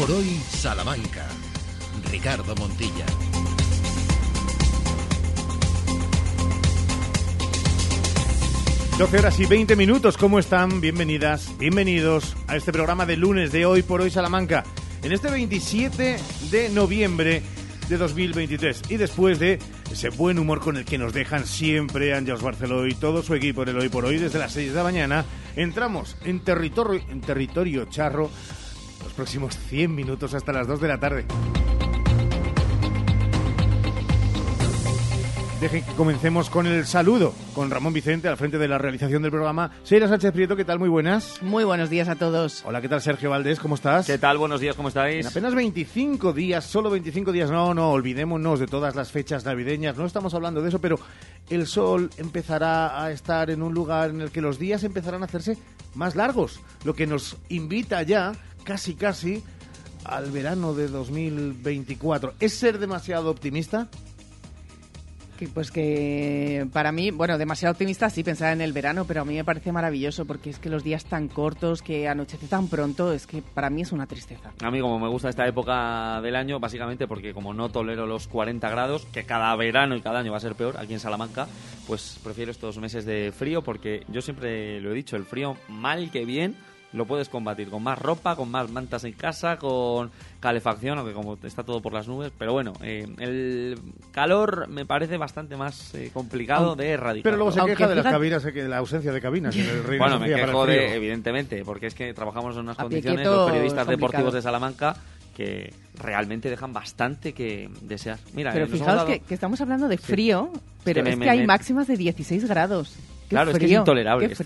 por hoy Salamanca. Ricardo Montilla. Doce horas y 20 minutos, ¿cómo están? Bienvenidas, bienvenidos a este programa de lunes de hoy por hoy Salamanca. En este 27 de noviembre de 2023 y después de ese buen humor con el que nos dejan siempre Ángels Barceló y todo su equipo en el hoy por hoy desde las 6 de la mañana, entramos en territorio, en territorio charro los próximos 100 minutos hasta las 2 de la tarde. Dejen que comencemos con el saludo con Ramón Vicente al frente de la realización del programa. Seira Sánchez Prieto, ¿qué tal? Muy buenas. Muy buenos días a todos. Hola, ¿qué tal Sergio Valdés? ¿Cómo estás? ¿Qué tal? Buenos días, ¿cómo estáis? En apenas 25 días, solo 25 días, no, no, olvidémonos de todas las fechas navideñas, no estamos hablando de eso, pero el sol empezará a estar en un lugar en el que los días empezarán a hacerse más largos, lo que nos invita ya, casi casi, al verano de 2024. ¿Es ser demasiado optimista? Que, pues que para mí, bueno, demasiado optimista sí pensar en el verano, pero a mí me parece maravilloso porque es que los días tan cortos, que anochece tan pronto, es que para mí es una tristeza. A mí como me gusta esta época del año, básicamente porque como no tolero los 40 grados, que cada verano y cada año va a ser peor aquí en Salamanca, pues prefiero estos meses de frío porque yo siempre lo he dicho, el frío mal que bien lo puedes combatir con más ropa, con más mantas en casa, con calefacción, aunque como está todo por las nubes. Pero bueno, eh, el calor me parece bastante más eh, complicado de erradicar. Pero luego se Aunque queja de las cabinas, de la ausencia de cabinas en el Reino Bueno, me quejo de, frío. evidentemente, porque es que trabajamos en unas A condiciones, los periodistas deportivos de Salamanca, que realmente dejan bastante que desear. Mira, Pero eh, fijaos dado- que, que estamos hablando de frío, pero que me- es que me- hay me- máximas de 16 grados. ¡Qué Claro, es que es frío! intolerable ¡Qué esto.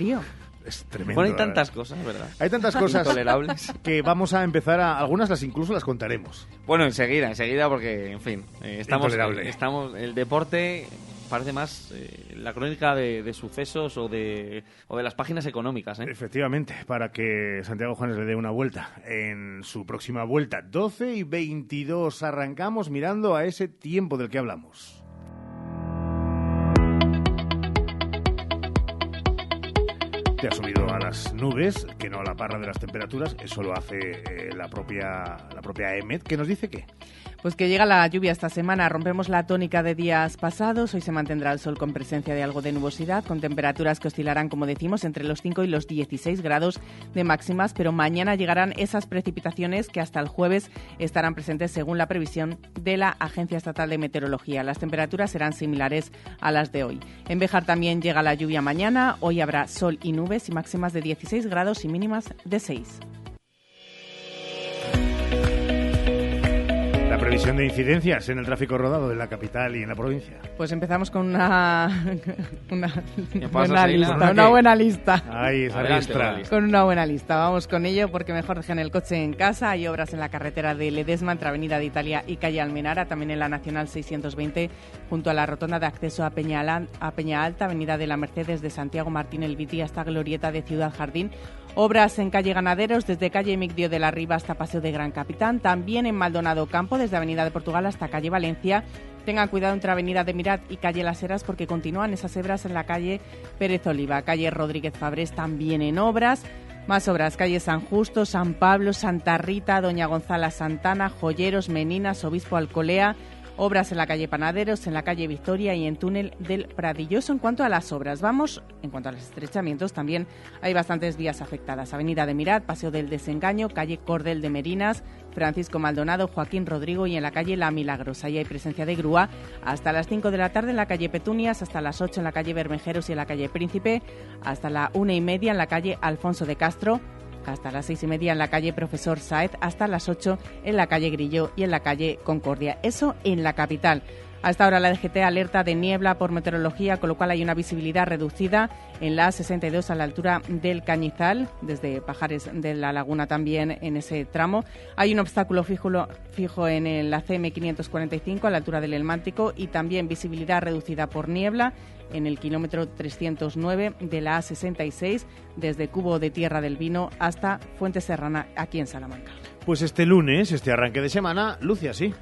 Es tremendo. Bueno, hay tantas cosas, ¿verdad? Hay tantas cosas Intolerables. que vamos a empezar a... Algunas las incluso las contaremos. Bueno, enseguida, enseguida, porque, en fin, eh, estamos, Intolerable. eh, estamos, el deporte parece más eh, la crónica de, de sucesos o de, o de las páginas económicas, ¿eh? Efectivamente, para que Santiago Juanes le dé una vuelta en su próxima vuelta. 12 y 22 arrancamos mirando a ese tiempo del que hablamos. Te ha subido a las nubes, que no a la parra de las temperaturas. Eso lo hace eh, la propia la propia EMET, que nos dice que Pues que llega la lluvia esta semana. Rompemos la tónica de días pasados. Hoy se mantendrá el sol con presencia de algo de nubosidad, con temperaturas que oscilarán, como decimos, entre los 5 y los 16 grados de máximas. Pero mañana llegarán esas precipitaciones que hasta el jueves estarán presentes según la previsión de la Agencia Estatal de Meteorología. Las temperaturas serán similares a las de hoy. En Bejar también llega la lluvia mañana. Hoy habrá sol y nubes y máximas de 16 grados y mínimas de 6. La previsión de incidencias en el tráfico rodado de la capital y en la provincia. Pues empezamos con una, una ¿Qué pasa, buena lista, ¿Una buena lista. Ahí esa Adelante, buena lista. Con una buena lista. Vamos con ello porque mejor dejen el coche en casa. Hay obras en la carretera de Ledesma entre Avenida de Italia y Calle Almenara, también en la Nacional 620 junto a la rotonda de acceso a Peña, a Peña Alta, Avenida de la Mercedes de Santiago Martín El Viti hasta Glorieta de Ciudad Jardín. Obras en calle Ganaderos, desde calle Migdio de la Riva hasta Paseo de Gran Capitán. También en Maldonado Campo, desde Avenida de Portugal hasta calle Valencia. Tengan cuidado entre Avenida de Mirat y calle Las Heras porque continúan esas hebras en la calle Pérez Oliva. Calle Rodríguez Fabrés también en obras. Más obras, calle San Justo, San Pablo, Santa Rita, Doña Gonzala Santana, Joyeros, Meninas, Obispo Alcolea. Obras en la calle Panaderos, en la calle Victoria y en túnel del Pradilloso. En cuanto a las obras, vamos, en cuanto a los estrechamientos, también hay bastantes vías afectadas. Avenida de Mirat, Paseo del Desengaño, calle Cordel de Merinas, Francisco Maldonado, Joaquín Rodrigo y en la calle La Milagrosa. Ahí hay presencia de grúa hasta las 5 de la tarde en la calle Petunias, hasta las 8 en la calle Bermejeros y en la calle Príncipe, hasta la una y media en la calle Alfonso de Castro, hasta las seis y media en la calle Profesor Saez, hasta las 8 en la calle Grillo y en la calle Concordia. Eso en la capital. Hasta ahora la DGT alerta de niebla por meteorología, con lo cual hay una visibilidad reducida en la 62 a la altura del Cañizal, desde Pajares de la Laguna también en ese tramo. Hay un obstáculo fijo, fijo en la CM 545 a la altura del Elmántico y también visibilidad reducida por niebla en el kilómetro 309 de la A66 desde Cubo de Tierra del Vino hasta Fuente Serrana aquí en Salamanca. Pues este lunes, este arranque de semana, luce así.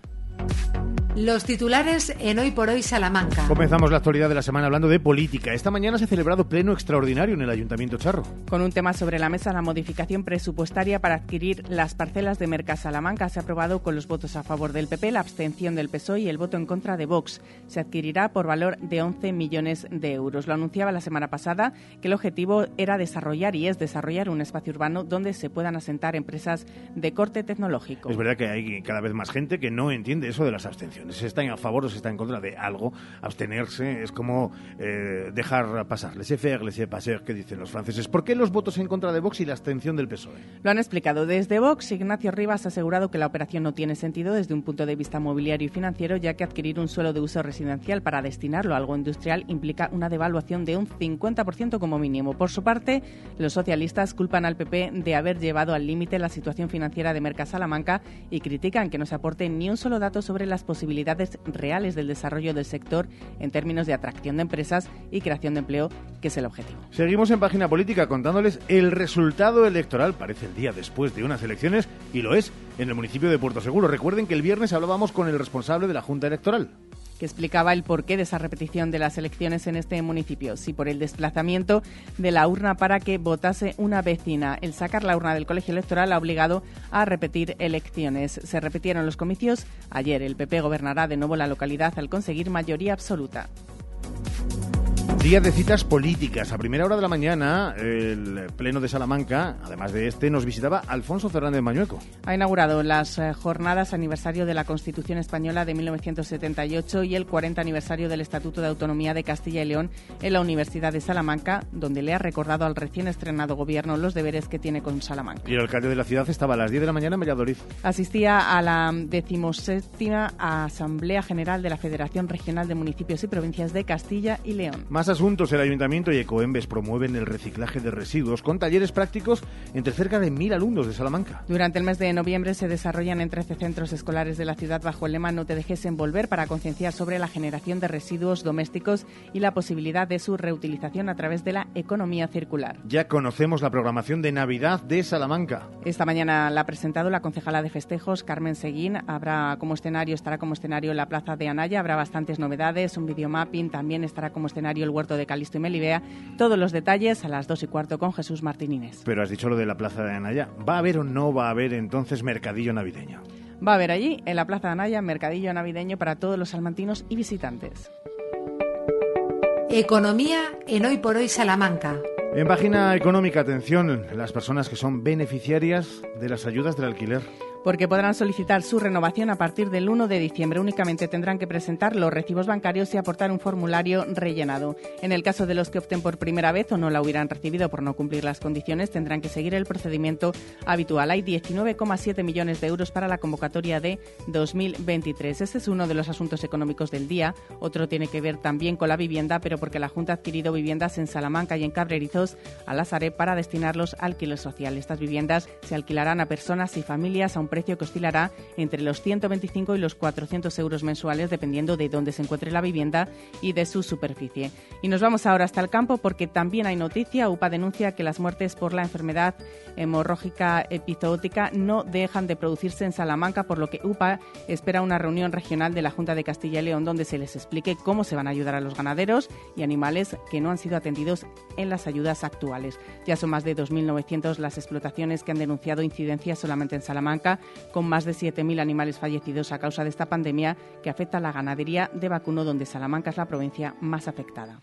Los titulares en Hoy por Hoy Salamanca. Comenzamos la actualidad de la semana hablando de política. Esta mañana se ha celebrado pleno extraordinario en el Ayuntamiento Charro. Con un tema sobre la mesa, la modificación presupuestaria para adquirir las parcelas de Merca Salamanca se ha aprobado con los votos a favor del PP, la abstención del PSOE y el voto en contra de Vox. Se adquirirá por valor de 11 millones de euros. Lo anunciaba la semana pasada que el objetivo era desarrollar y es desarrollar un espacio urbano donde se puedan asentar empresas de corte tecnológico. Es verdad que hay cada vez más gente que no entiende eso de las abstenciones si está a favor o si está en contra de algo, abstenerse es como eh, dejar pasar. Laissez faire, laissez passer, que dicen los franceses. ¿Por qué los votos en contra de Vox y la abstención del PSOE? Lo han explicado desde Vox. Ignacio Rivas ha asegurado que la operación no tiene sentido desde un punto de vista mobiliario y financiero, ya que adquirir un suelo de uso residencial para destinarlo a algo industrial implica una devaluación de un 50% como mínimo. Por su parte, los socialistas culpan al PP de haber llevado al límite la situación financiera de Merca Salamanca y critican que no se aporte ni un solo dato sobre las posibilidades reales del desarrollo del sector en términos de atracción de empresas y creación de empleo, que es el objetivo. Seguimos en página política contándoles el resultado electoral. Parece el día después de unas elecciones y lo es en el municipio de Puerto Seguro. Recuerden que el viernes hablábamos con el responsable de la Junta Electoral que explicaba el porqué de esa repetición de las elecciones en este municipio. Sí, por el desplazamiento de la urna para que votase una vecina. El sacar la urna del colegio electoral ha obligado a repetir elecciones. Se repitieron los comicios ayer. El PP gobernará de nuevo la localidad al conseguir mayoría absoluta. Día de citas políticas. A primera hora de la mañana, el Pleno de Salamanca, además de este, nos visitaba Alfonso Fernández Mañueco. Ha inaugurado las eh, jornadas aniversario de la Constitución Española de 1978 y el 40 aniversario del Estatuto de Autonomía de Castilla y León en la Universidad de Salamanca, donde le ha recordado al recién estrenado gobierno los deberes que tiene con Salamanca. Y el alcalde de la ciudad estaba a las 10 de la mañana en Valladolid. Asistía a la decimoséptima Asamblea General de la Federación Regional de Municipios y Provincias de Castilla y León. Más asuntos, el Ayuntamiento y Ecoembes promueven el reciclaje de residuos con talleres prácticos entre cerca de mil alumnos de Salamanca. Durante el mes de noviembre se desarrollan en 13 centros escolares de la ciudad bajo el lema No te dejes envolver para concienciar sobre la generación de residuos domésticos y la posibilidad de su reutilización a través de la economía circular. Ya conocemos la programación de Navidad de Salamanca. Esta mañana la ha presentado la concejala de festejos, Carmen Seguín. Habrá como escenario, estará como escenario la Plaza de Anaya, habrá bastantes novedades, un videomapping, también estará como escenario el de Calisto y Melibea. Todos los detalles a las dos y cuarto con Jesús Martínez. Pero has dicho lo de la Plaza de Anaya. ¿Va a haber o no va a haber entonces mercadillo navideño? Va a haber allí, en la Plaza de Anaya, mercadillo navideño para todos los salmantinos y visitantes. Economía en Hoy por Hoy Salamanca. En página económica, atención, las personas que son beneficiarias de las ayudas del alquiler porque podrán solicitar su renovación a partir del 1 de diciembre. Únicamente tendrán que presentar los recibos bancarios y aportar un formulario rellenado. En el caso de los que opten por primera vez o no la hubieran recibido por no cumplir las condiciones, tendrán que seguir el procedimiento habitual. Hay 19,7 millones de euros para la convocatoria de 2023. Este es uno de los asuntos económicos del día. Otro tiene que ver también con la vivienda, pero porque la Junta ha adquirido viviendas en Salamanca y en Cabrerizos a la Sareb para destinarlos al alquiler social. Estas viviendas se alquilarán a personas y familias a un precio que oscilará entre los 125 y los 400 euros mensuales dependiendo de dónde se encuentre la vivienda y de su superficie. Y nos vamos ahora hasta el campo porque también hay noticia. UPA denuncia que las muertes por la enfermedad hemorrágica epizootica no dejan de producirse en Salamanca, por lo que UPA espera una reunión regional de la Junta de Castilla y León donde se les explique cómo se van a ayudar a los ganaderos y animales que no han sido atendidos en las ayudas actuales. Ya son más de 2.900 las explotaciones que han denunciado incidencias solamente en Salamanca con más de 7.000 animales fallecidos a causa de esta pandemia que afecta a la ganadería de vacuno, donde Salamanca es la provincia más afectada.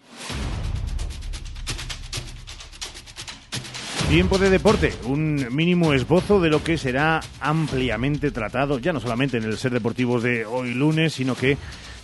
Tiempo de deporte, un mínimo esbozo de lo que será ampliamente tratado, ya no solamente en el Ser Deportivos de hoy lunes, sino que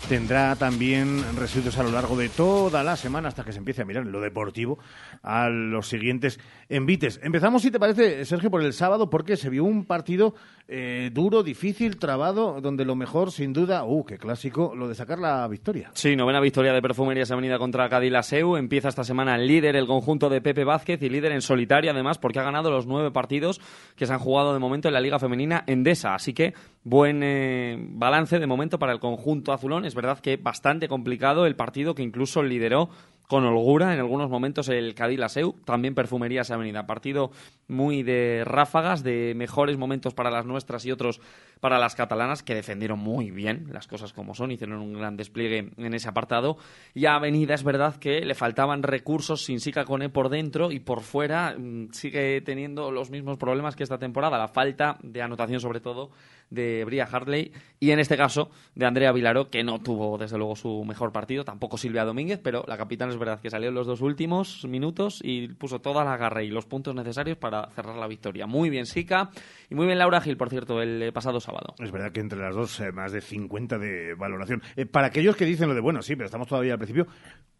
tendrá también residuos a lo largo de toda la semana hasta que se empiece a mirar en lo deportivo a los siguientes envites. Empezamos, si te parece, Sergio, por el sábado, porque se vio un partido eh, duro, difícil, trabado, donde lo mejor, sin duda, uh, qué clásico, lo de sacar la victoria. Sí, novena victoria de Perfumerías Avenida contra Cadilaseu. Empieza esta semana el líder, el conjunto de Pepe Vázquez, y líder en solitaria, además, porque ha ganado los nueve partidos que se han jugado de momento en la Liga Femenina Endesa. Así que buen eh, balance de momento para el conjunto azulón. Es verdad que bastante complicado el partido que incluso lideró con holgura en algunos momentos el Cadí Laseu, también Perfumerías Avenida. Partido muy de ráfagas, de mejores momentos para las nuestras y otros para las catalanas, que defendieron muy bien las cosas como son, hicieron un gran despliegue en ese apartado. Y a Avenida es verdad que le faltaban recursos sin Sica Cone por dentro y por fuera mm, sigue teniendo los mismos problemas que esta temporada, la falta de anotación sobre todo de Bria Hartley y en este caso de Andrea Vilaró, que no tuvo desde luego su mejor partido, tampoco Silvia Domínguez, pero la capitana es verdad que salió en los dos últimos minutos y puso toda la garra y los puntos necesarios para cerrar la victoria. Muy bien Sica y muy bien Laura Gil, por cierto, el eh, pasado sábado. Es verdad que entre las dos eh, más de 50 de valoración. Eh, para aquellos que dicen lo de bueno, sí, pero estamos todavía al principio,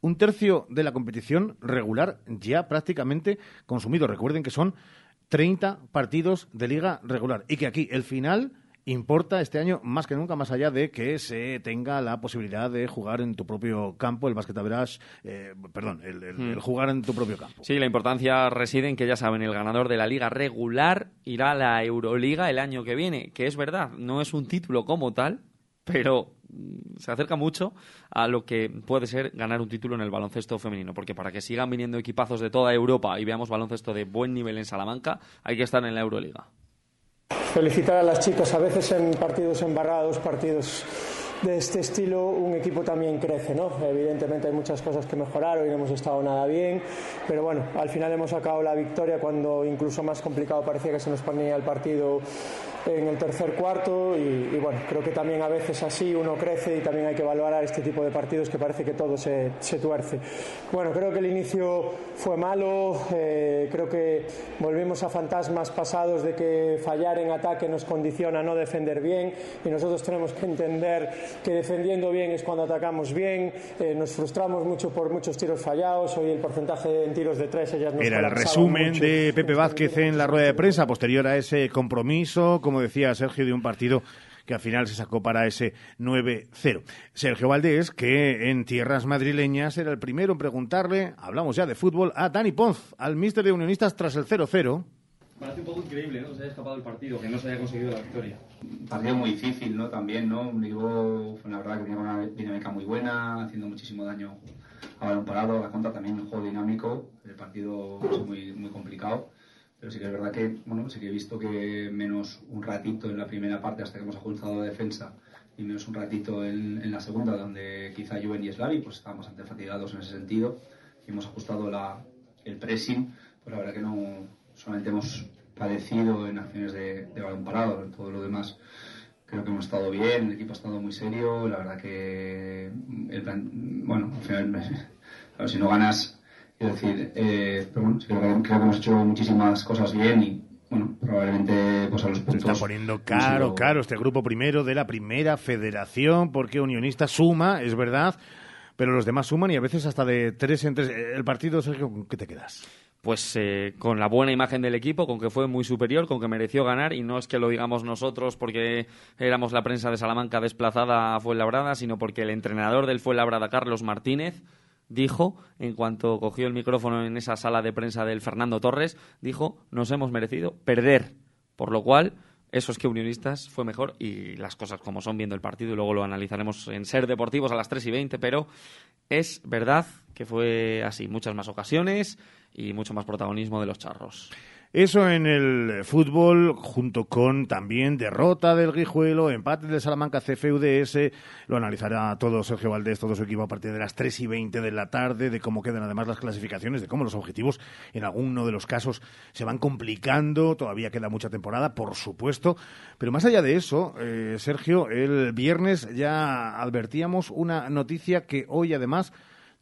un tercio de la competición regular ya prácticamente consumido. Recuerden que son 30 partidos de liga regular y que aquí el final importa este año más que nunca, más allá de que se tenga la posibilidad de jugar en tu propio campo, el basket eh, perdón, hmm. el, jugar en tu propio campo. Sí, la importancia reside en que ya saben, el ganador de la liga regular irá a la Euroliga el año que viene, que es verdad, no es un título como tal, pero mm, se acerca mucho a lo que puede ser ganar un título en el baloncesto femenino, porque para que sigan viniendo equipazos de toda Europa y veamos baloncesto de buen nivel en Salamanca, hay que estar en la Euroliga felicitar a las chicas. A veces en partidos embarrados, partidos de este estilo, un equipo también crece, ¿no? Evidentemente hay muchas cosas que mejorar, hoy no hemos estado nada bien, pero bueno, al final hemos sacado la victoria cuando incluso más complicado parecía que se nos ponía el partido en el tercer cuarto y, bueno, creo que también a veces así uno crece y también hay que valorar este tipo de partidos que parece que todo se, se tuerce. Bueno, creo que el inicio fue malo, eh, creo que volvimos a fantasmas pasados de que fallar en ataque nos condiciona a no defender bien y nosotros tenemos que entender que defendiendo bien es cuando atacamos bien, eh, nos frustramos mucho por muchos tiros fallados, hoy el porcentaje en tiros de tres ellas nos Era el resumen de Pepe Vázquez en la rueda de prensa posterior a ese compromiso, como decía Sergio, de un partido que al final se sacó para ese 9-0. Sergio Valdés, que en tierras madrileñas era el primero en preguntarle, hablamos ya de fútbol, a Dani Ponz, al míster de Unionistas tras el 0-0. Parece un poco increíble, ¿no? Se haya escapado el partido, que no se haya conseguido la victoria. Partido muy difícil, ¿no? También, ¿no? Un equipo, la verdad, que tiene una dinámica muy buena, haciendo muchísimo daño a balón parado, la contra también un juego dinámico, el partido muy, muy complicado. Pero sí que es verdad que, bueno, sí que he visto que menos un ratito en la primera parte hasta que hemos ajustado la defensa y menos un ratito en, la segunda, donde quizá Juven y Slavi pues estábamos bastante fatigados en ese sentido. Y hemos ajustado la, el pressing, pues la verdad que no solamente hemos padecido en acciones de, balón parado, en todo lo demás creo que hemos estado bien, el equipo ha estado muy serio, la verdad que el plan, bueno, al final, si no ganas es decir, eh, pero bueno, creo, que hemos hecho muchísimas cosas bien y bueno, probablemente pues a los puntos... Se está poniendo caro, caro este grupo primero de la primera federación porque Unionista suma, es verdad, pero los demás suman y a veces hasta de tres en tres. El partido, Sergio, ¿con qué te quedas? pues eh, con la buena imagen del equipo, con que fue muy superior, con que mereció ganar, y no es que lo digamos nosotros porque éramos la prensa de Salamanca desplazada a Fuenlabrada, sino porque el entrenador del Fuenlabrada, Carlos Martínez, dijo, en cuanto cogió el micrófono en esa sala de prensa del Fernando Torres, dijo, nos hemos merecido perder. Por lo cual, eso es que Unionistas fue mejor y las cosas como son viendo el partido y luego lo analizaremos en Ser Deportivos a las 3 y 20, pero es verdad que fue así, muchas más ocasiones y mucho más protagonismo de los charros. Eso en el fútbol, junto con también derrota del Guijuelo, empate del Salamanca CFUDS, lo analizará todo Sergio Valdés, todo su equipo a partir de las 3 y 20 de la tarde, de cómo quedan además las clasificaciones, de cómo los objetivos en alguno de los casos se van complicando, todavía queda mucha temporada, por supuesto, pero más allá de eso, eh, Sergio, el viernes ya advertíamos una noticia que hoy además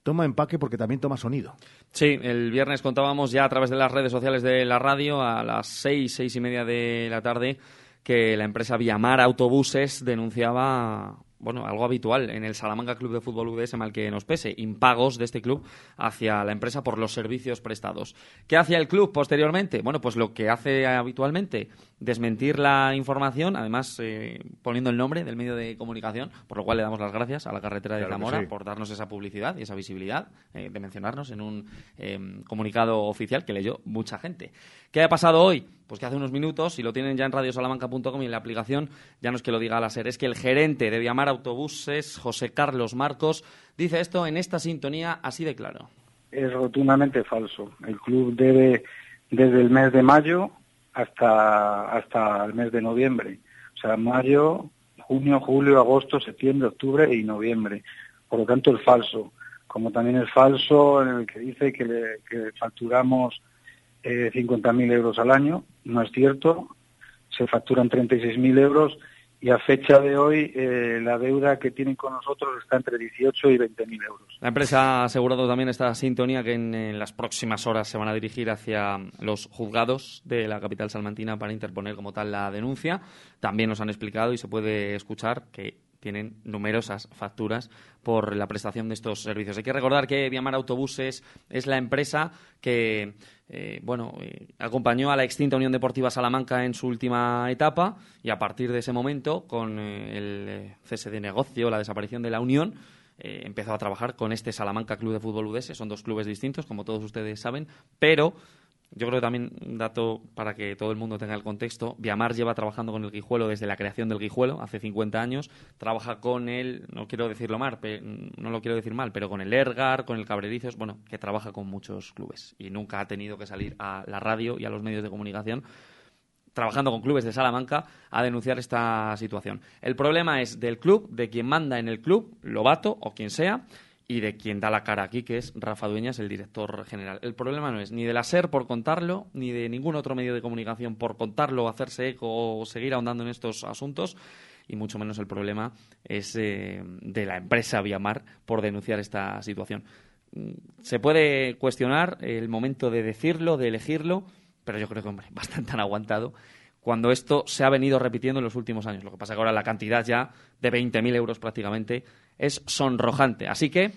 toma empaque porque también toma sonido. Sí, el viernes contábamos ya a través de las redes sociales de la radio a las seis, seis y media de la tarde que la empresa Viamar Autobuses denunciaba bueno, algo habitual en el Salamanca Club de Fútbol UDS, mal que nos pese, impagos de este club hacia la empresa por los servicios prestados. ¿Qué hacía el club posteriormente? Bueno, pues lo que hace habitualmente, desmentir la información, además eh, poniendo el nombre del medio de comunicación, por lo cual le damos las gracias a la carretera de Claro Zamora sí. por darnos esa publicidad y esa visibilidad eh, de mencionarnos en un eh, comunicado oficial que leyó mucha gente. ¿Qué ha pasado hoy? Pues que hace unos minutos, y lo tienen ya en radiosalamanca.com y en la aplicación, ya no es que lo diga la SER, es que el gerente de Viamar Autobuses, José Carlos Marcos, dice esto en esta sintonía así de claro. es rotundamente falso. El club debe desde el mes de mayo hasta, hasta el mes de noviembre. O sea, mayo, junio, julio, agosto, septiembre, octubre y noviembre. Por lo tanto, es falso. Como también es falso en el que dice que, le, facturamos eh, 50.000 euros al año. No es cierto. Se facturan 36.000 euros y a fecha de hoy eh, la deuda que tienen con nosotros está entre 18 y 20.000 euros. La empresa ha asegurado también esta sintonía que en las próximas horas se van a dirigir hacia los juzgados de la capital salmantina para interponer como tal la denuncia. También nos han explicado y se puede escuchar que tienen numerosas facturas por la prestación de estos servicios. Hay que recordar que Viamar Autobuses es la empresa que eh, bueno, eh, acompañó a la extinta Unión Deportiva Salamanca en su última etapa y a partir de ese momento, con eh, el cese de negocio, la desaparición de la Unión, empezó a trabajar con este Salamanca Club de Fútbol UDS. Son dos clubes distintos, como todos ustedes saben, pero yo creo que también un dato para que todo el mundo tenga el contexto. Viamar lleva trabajando con el Guijuelo desde la creación del Guijuelo, hace 50 años. Trabaja con él, no quiero decirlo mal, no lo quiero decir mal, pero con el Ergar, con el Cabrerizos, bueno, que trabaja con muchos clubes y nunca ha tenido que salir a la radio y a los medios de comunicación trabajando con clubes de Salamanca a denunciar esta situación. El problema es del club, de quien manda en el club, Lobato o quien sea, y de quien da la cara aquí, que es Rafa Dueñas, el director general. El problema no es ni de la SER por contarlo, ni de ningún otro medio de comunicación por contarlo, hacerse eco o seguir ahondando en estos asuntos, y mucho menos el problema es eh, de la empresa Viamar por denunciar esta situación. Mm, Se puede cuestionar el momento de decirlo, de elegirlo, pero yo creo que, hombre, bastante han aguantado cuando esto se ha venido repitiendo en los últimos años. Lo que pasa que ahora la cantidad ya de 20.000 euros prácticamente es sonrojante. Así que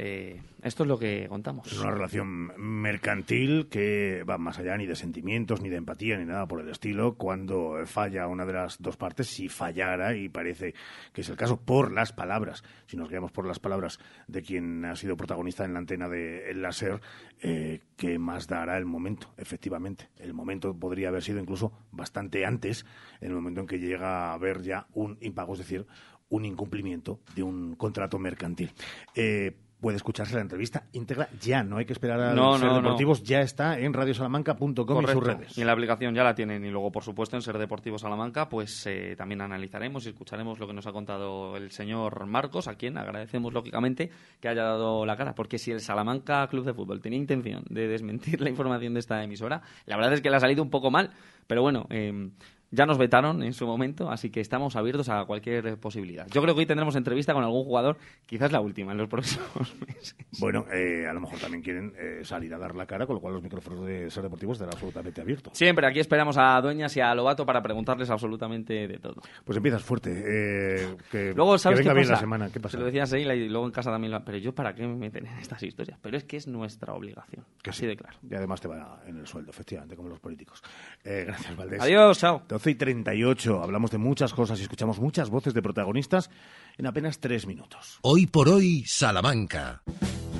eh, esto es lo que contamos. Es una relación mercantil que va más allá ni de sentimientos, ni de empatía, ni nada por el estilo. Cuando falla una de las dos partes, si fallara, y parece que es el caso, por las palabras, si nos guiamos por las palabras de quien ha sido protagonista en la antena de El Láser, eh, ¿qué más dará el momento? Efectivamente, el momento podría haber sido incluso bastante antes, en el momento en que llega a haber ya un impago, es decir, un incumplimiento de un contrato mercantil. Eh, puede escucharse la entrevista íntegra ya, no hay que esperar a No, Ser no, no. Deportivos, ya está en radiosalamanca.com y sus redes. Y en la aplicación ya la tienen. Y luego, por supuesto, en Ser Deportivo Salamanca, pues eh, también analizaremos y escucharemos lo que nos ha contado el señor Marcos, a quien agradecemos, lógicamente, que haya dado la cara. Porque si el Salamanca Club de Fútbol tenía intención de desmentir la información de esta emisora, la verdad es que le ha salido un poco mal. Pero bueno, eh, ya nos vetaron en su momento, así que estamos abiertos a cualquier posibilidad. Yo creo que hoy tendremos entrevista con algún jugador, quizás la última en los próximos meses. Bueno, eh, a lo mejor también quieren eh, salir a dar la cara, con lo cual los micrófonos de Ser Deportivos estarán absolutamente abiertos. Siempre aquí esperamos a Dueñas y a Lobato para preguntarles absolutamente de todo. Pues empiezas fuerte. eh, que, Luego, ¿sabes que venga qué bien pasa? la semana. ¿Qué pasa? Se lo decía a Seila y luego en casa también lo... Pero yo, ¿para qué me meten en estas historias? Pero es que es nuestra obligación. Que así sí. de claro. Y además te va en el sueldo, efectivamente, como los políticos. Eh, gracias, Valdés. Adiós, chao. 12 y 38. Hablamos de muchas cosas y escuchamos muchas voces de protagonistas en apenas tres minutos. Hoy por hoy, Salamanca.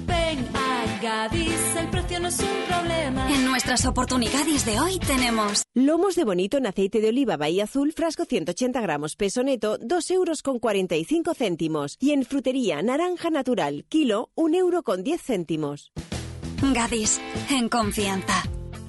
Ven a Gadis, el precio no es un problema. En nuestras oportunidades de hoy tenemos Lomos de bonito en aceite de oliva Bahía Azul, frasco 180 gramos, peso neto, 2 euros con 45 céntimos. Y en frutería, naranja natural, kilo, 1 euro con 10 céntimos. Gadis, en confianza.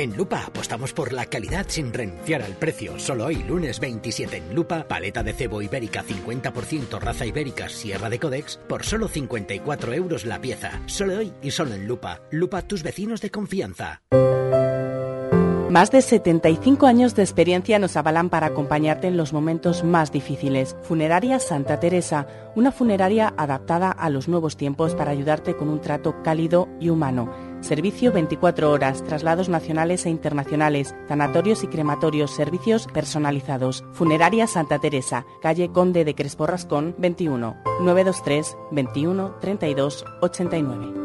En Lupa apostamos por la calidad sin renunciar al precio. Solo hoy, lunes 27 en Lupa, paleta de cebo ibérica 50% raza ibérica Sierra de Codex por solo 54 euros la pieza. Solo hoy y solo en Lupa. Lupa, tus vecinos de confianza. Más de 75 años de experiencia nos avalan para acompañarte en los momentos más difíciles. Funeraria Santa Teresa, una funeraria adaptada a los nuevos tiempos para ayudarte con un trato cálido y humano. Servicio 24 horas, traslados nacionales e internacionales, sanatorios y crematorios, servicios personalizados. Funeraria Santa Teresa, calle Conde de Crespo Rascón, 21, 923 21 32 89.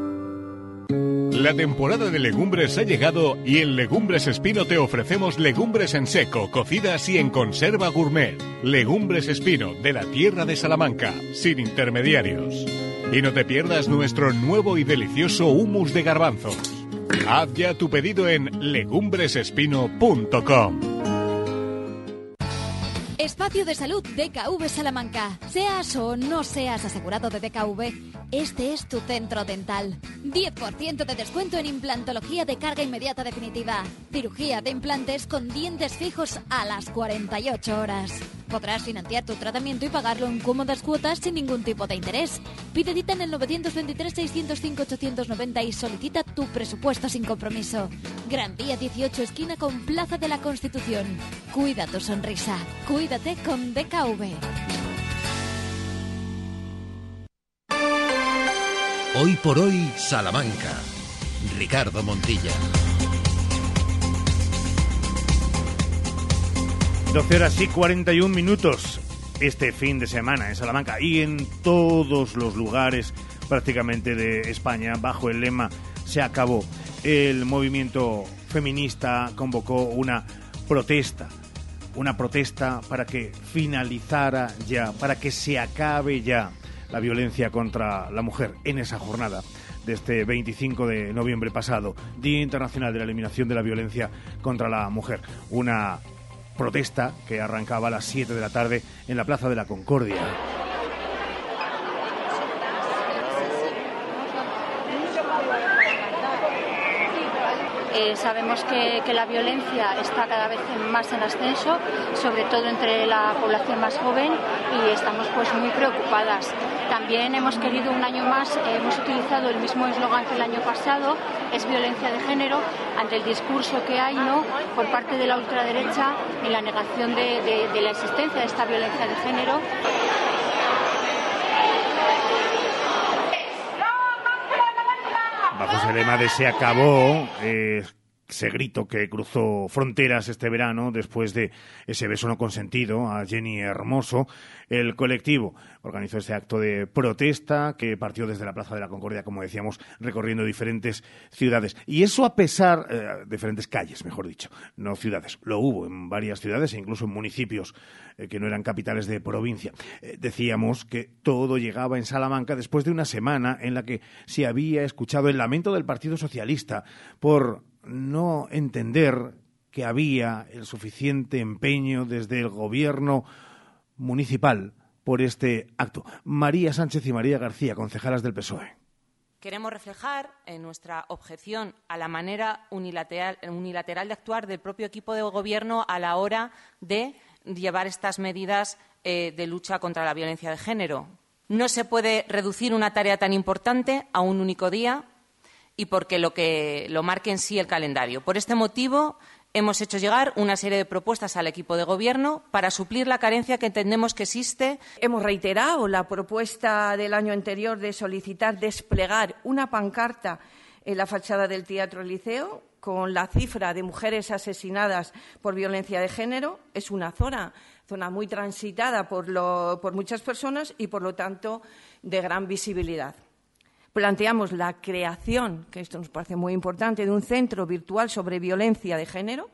La temporada de legumbres ha llegado y en Legumbres Espino te ofrecemos legumbres en seco, cocidas y en conserva gourmet. Legumbres Espino, de la tierra de Salamanca, sin intermediarios. Y no te pierdas nuestro nuevo y delicioso humus de garbanzos. Haz ya tu pedido en legumbresespino.com. Espacio de Salud DKV Salamanca. Seas o no seas asegurado de DKV, este es tu centro dental. 10% de descuento en implantología de carga inmediata definitiva. Cirugía de implantes con dientes fijos a las 48 horas. Podrás financiar tu tratamiento y pagarlo en cómodas cuotas sin ningún tipo de interés. Pide cita en el 923-605-890 y solicita tu presupuesto sin compromiso. Gran Vía 18, esquina con Plaza de la Constitución. Cuida tu sonrisa. Con DKV. Hoy por hoy, Salamanca. Ricardo Montilla. 12 horas y 41 minutos este fin de semana en Salamanca y en todos los lugares prácticamente de España bajo el lema Se acabó. El movimiento feminista convocó una protesta, una protesta para que finalizara ya, para que se acabe ya la violencia contra la mujer en esa jornada de este 25 de noviembre pasado, Día Internacional de la Eliminación de la Violencia contra la Mujer. Una protesta que arrancaba a las 7 de la tarde en la Plaza de la Concordia. Eh, sabemos que, la violencia está cada vez más en ascenso, sobre todo entre la población más joven, y estamos pues muy preocupadas. También hemos querido un año más, eh, hemos utilizado el mismo eslogan que el año pasado, es violencia de género, ante el discurso que hay por parte de la ultraderecha en la negación de la existencia de esta violencia de género. Ese lema de se acabó, eh, ese grito que cruzó fronteras este verano después de ese beso no consentido a Jenny Hermoso, el colectivo organizó este acto de protesta que partió desde la Plaza de la Concordia, como decíamos, recorriendo diferentes ciudades. Y eso a pesar, eh, diferentes calles, mejor dicho, no ciudades. Lo hubo en varias ciudades e incluso en municipios eh, que no eran capitales de provincia. Eh, decíamos que todo llegaba en Salamanca después de una semana en la que se había escuchado el lamento del Partido Socialista por no entender que había el suficiente empeño desde el gobierno municipal por este acto. María Sánchez y María García, concejalas del PSOE. Queremos reflejar en nuestra objeción a la manera unilateral, de actuar del propio equipo de gobierno a la hora de llevar estas medidas eh, de lucha contra la violencia de género. No se puede reducir una tarea tan importante a un único día y porque lo que lo marque en sí el calendario. Por este motivo, hemos hecho llegar una serie de propuestas al equipo de gobierno para suplir la carencia que entendemos que existe. Hemos reiterado la propuesta del año anterior de solicitar desplegar una pancarta en la fachada del Teatro Liceo con la cifra de mujeres asesinadas por violencia de género. Es una zona, zona muy transitada por, lo, por muchas personas y, por lo tanto, de gran visibilidad planteamos la creación, que esto nos parece muy importante, de un centro virtual sobre violencia de género,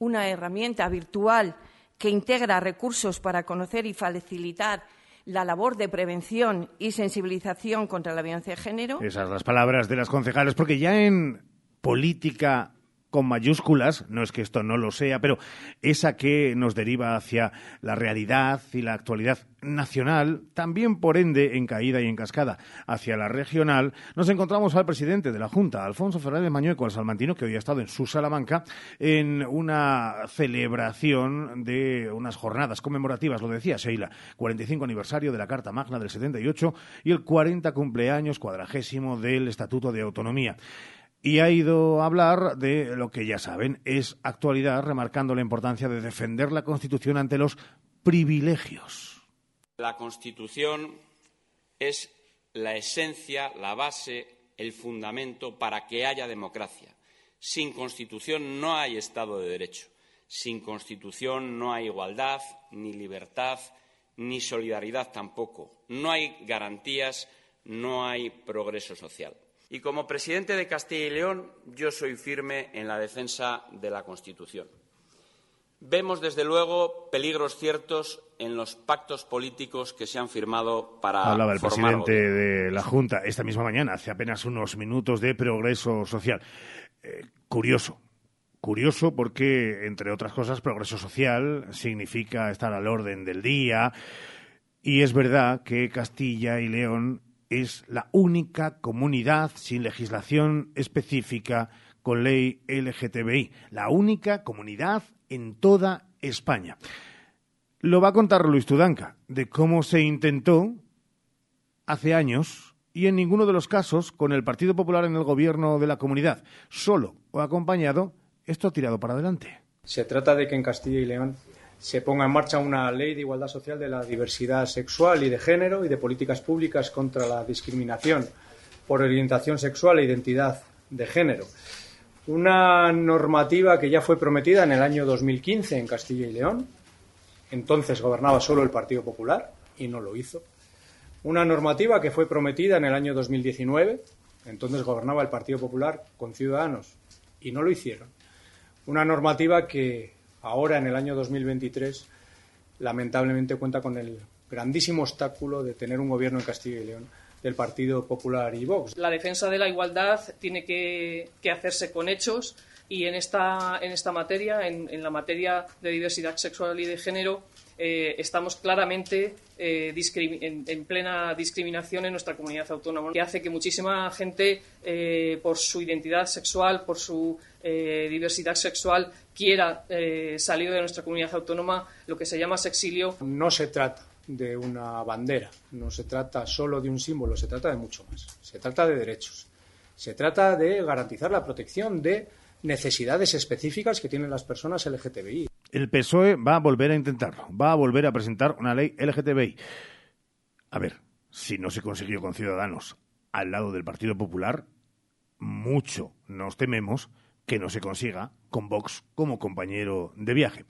una herramienta virtual que integra recursos para conocer y facilitar la labor de prevención y sensibilización contra la violencia de género. Esas las palabras de las concejales, porque ya en política con mayúsculas, no es que esto no lo sea, pero esa que nos deriva hacia la realidad y la actualidad nacional, también por ende en caída y en cascada hacia la regional, nos encontramos al presidente de la Junta, Alfonso Fernández Mañueco, al salmantino, que hoy ha estado en su Salamanca en una celebración de unas jornadas conmemorativas, lo decía Sheila, 45 aniversario de la Carta Magna del 78 y el 40 cumpleaños cuadragésimo del Estatuto de Autonomía y ha ido a hablar de lo que ya saben, es actualidad, remarcando la importancia de defender la Constitución ante los privilegios. La Constitución es la esencia, la base, el fundamento para que haya democracia. Sin Constitución no hay Estado de Derecho. Sin Constitución no hay igualdad, ni libertad, ni solidaridad tampoco. No hay garantías, no hay progreso social. Y como presidente de Castilla y León, yo soy firme en la defensa de la Constitución. Vemos, desde luego, peligros ciertos en los pactos políticos que se han firmado para. Hablaba el presidente de la Junta esta misma mañana, hace apenas unos minutos, de progreso social. Eh, curioso. Curioso porque, entre otras cosas, progreso social significa estar al orden del día. Y es verdad que Castilla y León es la única comunidad sin legislación específica con ley LGTBI, la única comunidad en toda España. Lo va a contar Luis Tudanca, de cómo se intentó hace años y en ninguno de los casos con el Partido Popular en el gobierno de la comunidad, solo o acompañado, esto ha tirado para adelante. Se trata de que en Castilla y León se ponga en marcha una ley de igualdad social de la diversidad sexual y de género y de políticas públicas contra la discriminación por orientación sexual e identidad de género. Una normativa que ya fue prometida en el año 2015 en Castilla y León. Entonces gobernaba solo el Partido Popular y no lo hizo. Una normativa que fue prometida en el año 2019. Entonces gobernaba el Partido Popular con Ciudadanos y no lo hicieron. Una normativa que ahora en el año 2023 lamentablemente cuenta con el grandísimo obstáculo de tener un gobierno en Castilla y León del Partido Popular y Vox. La defensa de la igualdad tiene que, hacerse con hechos y en esta, en esta materia, en, la materia de diversidad sexual y de género, eh, estamos claramente eh, en, plena discriminación en nuestra comunidad autónoma, que hace que muchísima gente, eh, por su identidad sexual, por su diversidad sexual, quiera salir de nuestra comunidad autónoma, lo que se llama sexilio. No se trata de una bandera, no se trata solo de un símbolo, se trata de mucho más. Se trata de derechos. Se trata de garantizar la protección de necesidades específicas que tienen las personas LGTBI. El PSOE va a volver a intentarlo, va a volver a presentar una ley LGTBI. A ver, si no se consiguió con Ciudadanos al lado del Partido Popular, mucho nos tememos que no se consiga con Vox como compañero de viaje.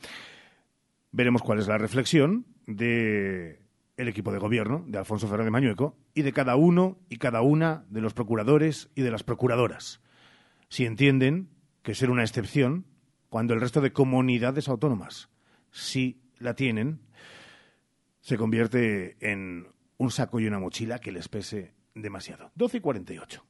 Veremos cuál es la reflexión de el equipo de gobierno de Alfonso Fernández Mañueco y de cada uno y cada una de los procuradores y de las procuradoras. Si entienden que ser una excepción cuando el resto de comunidades autónomas sí la tienen, se convierte en un saco y una mochila que les pese demasiado. 12 y 48.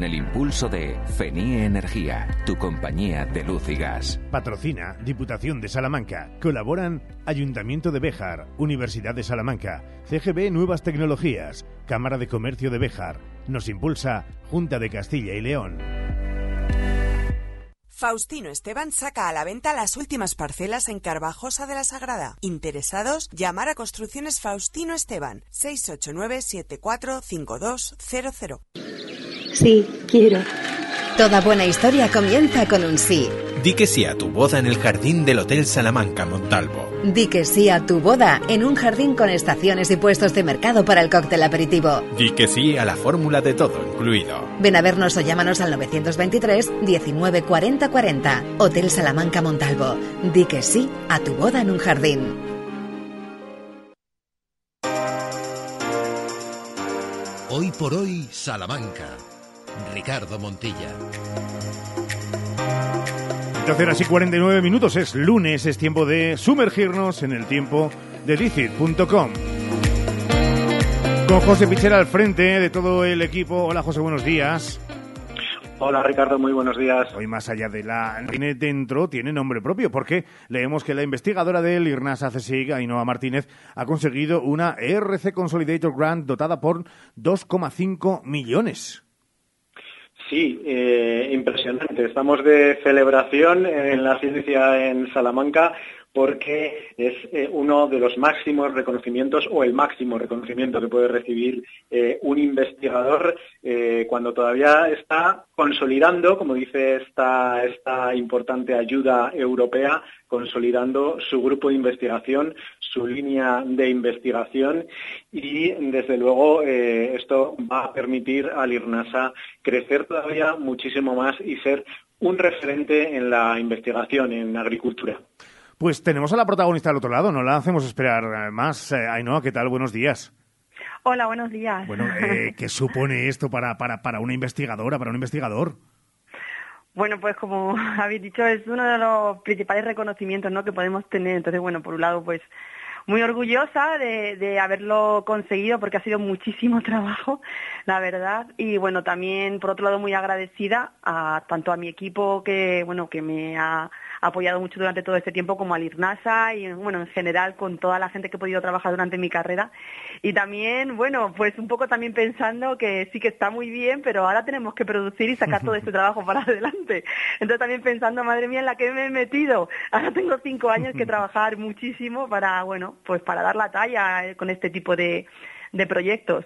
el impulso de FENIE Energía, tu compañía de luz y gas. Patrocina Diputación de Salamanca. Colaboran Ayuntamiento de Béjar, Universidad de Salamanca, CGB Nuevas Tecnologías, Cámara de Comercio de Béjar. Nos impulsa Junta de Castilla y León. Faustino Esteban saca a la venta las últimas parcelas en Carvajosa de la Sagrada. Interesados, llamar a Construcciones Faustino Esteban 689 745200. Sí, quiero. Toda buena historia comienza con un sí. Di que sí a tu boda en el jardín del Hotel Salamanca Montalvo. Di que sí a tu boda en un jardín con estaciones y puestos de mercado para el cóctel aperitivo. Di que sí a la fórmula de todo incluido. Ven a vernos o llámanos al 923 19 40 40. Hotel Salamanca Montalvo. Di que sí a tu boda en un jardín. Hoy por hoy, Salamanca. Ricardo Montilla. 12 horas y 49 minutos es lunes, es tiempo de sumergirnos en el tiempo de licit.com. Con José Pichera al frente de todo el equipo. Hola José, buenos días. Hola Ricardo, muy buenos días. Hoy más allá de la tiene dentro, tiene nombre propio, porque leemos que la investigadora del IRNAS ACSIG, Ainhoa Martínez, ha conseguido una RC Consolidator Grant dotada por 2,5 millones. Sí, eh, impresionante. Estamos de celebración en la ciencia en Salamanca porque es eh, uno de los máximos reconocimientos o el máximo reconocimiento que puede recibir eh, un investigador cuando todavía está consolidando, como dice esta importante ayuda europea, consolidando su grupo de investigación, su línea de investigación y desde luego esto va a permitir al IRNASA crecer todavía muchísimo más y ser un referente en la investigación en agricultura. Pues tenemos a la protagonista al otro lado, no la hacemos esperar eh, más. Eh, Ainhoa, ¿qué tal? Buenos días. Hola, buenos días. Bueno, eh, ¿qué supone esto para, para, para una investigadora, para un investigador? Bueno, pues como habéis dicho, es uno de los principales reconocimientos ¿no? que podemos tener. Entonces, bueno, por un lado, pues muy orgullosa de, haberlo conseguido porque ha sido muchísimo trabajo, la verdad. Y bueno, también por otro lado muy agradecida a tanto a mi equipo que bueno que me ha apoyado mucho durante todo este tiempo como al IRNASA y bueno en general con toda la gente que he podido trabajar durante mi carrera. Y también, bueno, pues un poco también pensando que sí que está muy bien, pero ahora tenemos que producir y sacar todo este trabajo para adelante. Entonces también pensando, madre mía, en la que me he metido. Ahora tengo cinco años que trabajar muchísimo para, bueno, pues para dar la talla eh, con este tipo de, de proyectos.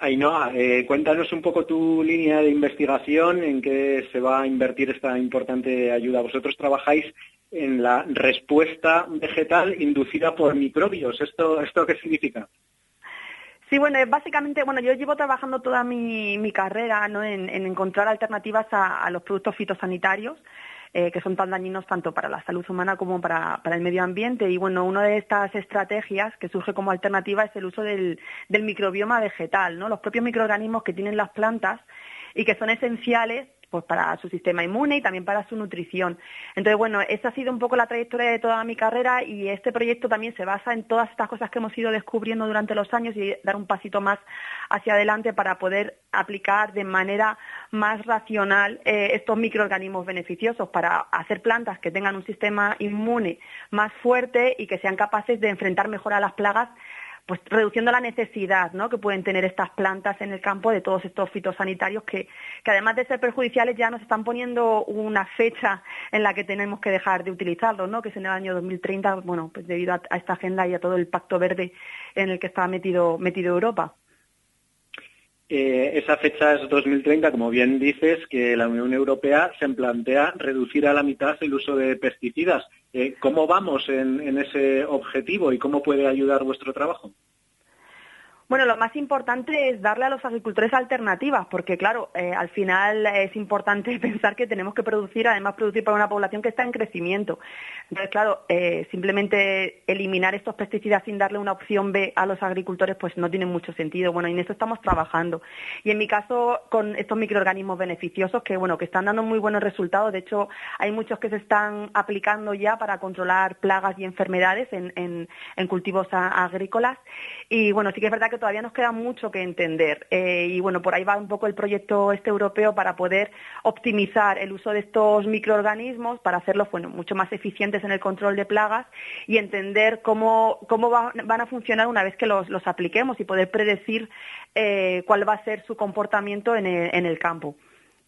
Ainhoa, eh, cuéntanos un poco tu línea de investigación, en qué se va a invertir esta importante ayuda. Vosotros trabajáis en la respuesta vegetal inducida por microbios. ¿Esto, esto qué significa? Sí, bueno, básicamente, bueno, yo llevo trabajando toda mi, carrera ¿no? en, encontrar alternativas a los productos fitosanitarios eh, que son tan dañinos tanto para la salud humana como para, el medio ambiente. Y bueno, una de estas estrategias que surge como alternativa es el uso del, del microbioma vegetal, ¿no? Los propios microorganismos que tienen las plantas y que son esenciales pues para su sistema inmune y también para su nutrición. Entonces, bueno, esa ha sido un poco la trayectoria de toda mi carrera y este proyecto también se basa en todas estas cosas que hemos ido descubriendo durante los años y dar un pasito más hacia adelante para poder aplicar de manera más racional eh, estos microorganismos beneficiosos para hacer plantas que tengan un sistema inmune más fuerte y que sean capaces de enfrentar mejor a las plagas pues reduciendo la necesidad ¿no? que pueden tener estas plantas en el campo de todos estos fitosanitarios que, que además de ser perjudiciales ya nos están poniendo una fecha en la que tenemos que dejar de utilizarlos, ¿no? que es en el año 2030, bueno, pues debido a, esta agenda y a todo el pacto verde en el que está metido, metido Europa. Eh, esa fecha es 2030, como bien dices, que la Unión Europea se plantea reducir a la mitad el uso de pesticidas. Eh, ¿Cómo vamos en ese objetivo y cómo puede ayudar vuestro trabajo? Bueno, lo más importante es darle a los agricultores alternativas, porque claro, eh, al final es importante pensar que tenemos que producir, además producir para una población que está en crecimiento. Entonces, claro, eh, simplemente eliminar estos pesticidas sin darle una opción B a los agricultores, pues no tiene mucho sentido. Bueno, y en eso estamos trabajando. Y en mi caso, con estos microorganismos beneficiosos que, bueno, que están dando muy buenos resultados. De hecho, hay muchos que se están aplicando ya para controlar plagas y enfermedades en, en cultivos agrícolas. Y bueno, sí que es verdad que todavía nos queda mucho que entender. Eh, y bueno, por ahí va un poco el proyecto este europeo para poder optimizar el uso de estos microorganismos, para hacerlos bueno, mucho más eficientes en el control de plagas y entender cómo, cómo van a funcionar una vez que los, los apliquemos y poder predecir eh, cuál va a ser su comportamiento en en el campo.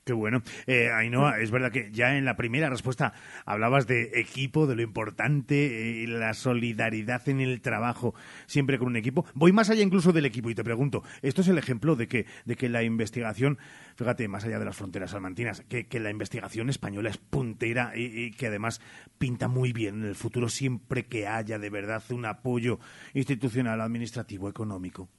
Qué bueno. Eh, Ainhoa, es verdad que ya en la primera respuesta hablabas de equipo, de lo importante, eh, la solidaridad en el trabajo, siempre con un equipo. Voy más allá incluso del equipo y te pregunto, ¿esto es el ejemplo de que, de que la investigación, fíjate, más allá de las fronteras salmantinas, que, la investigación española es puntera y, y que además pinta muy bien en el futuro siempre que haya de verdad un apoyo institucional, administrativo, económico?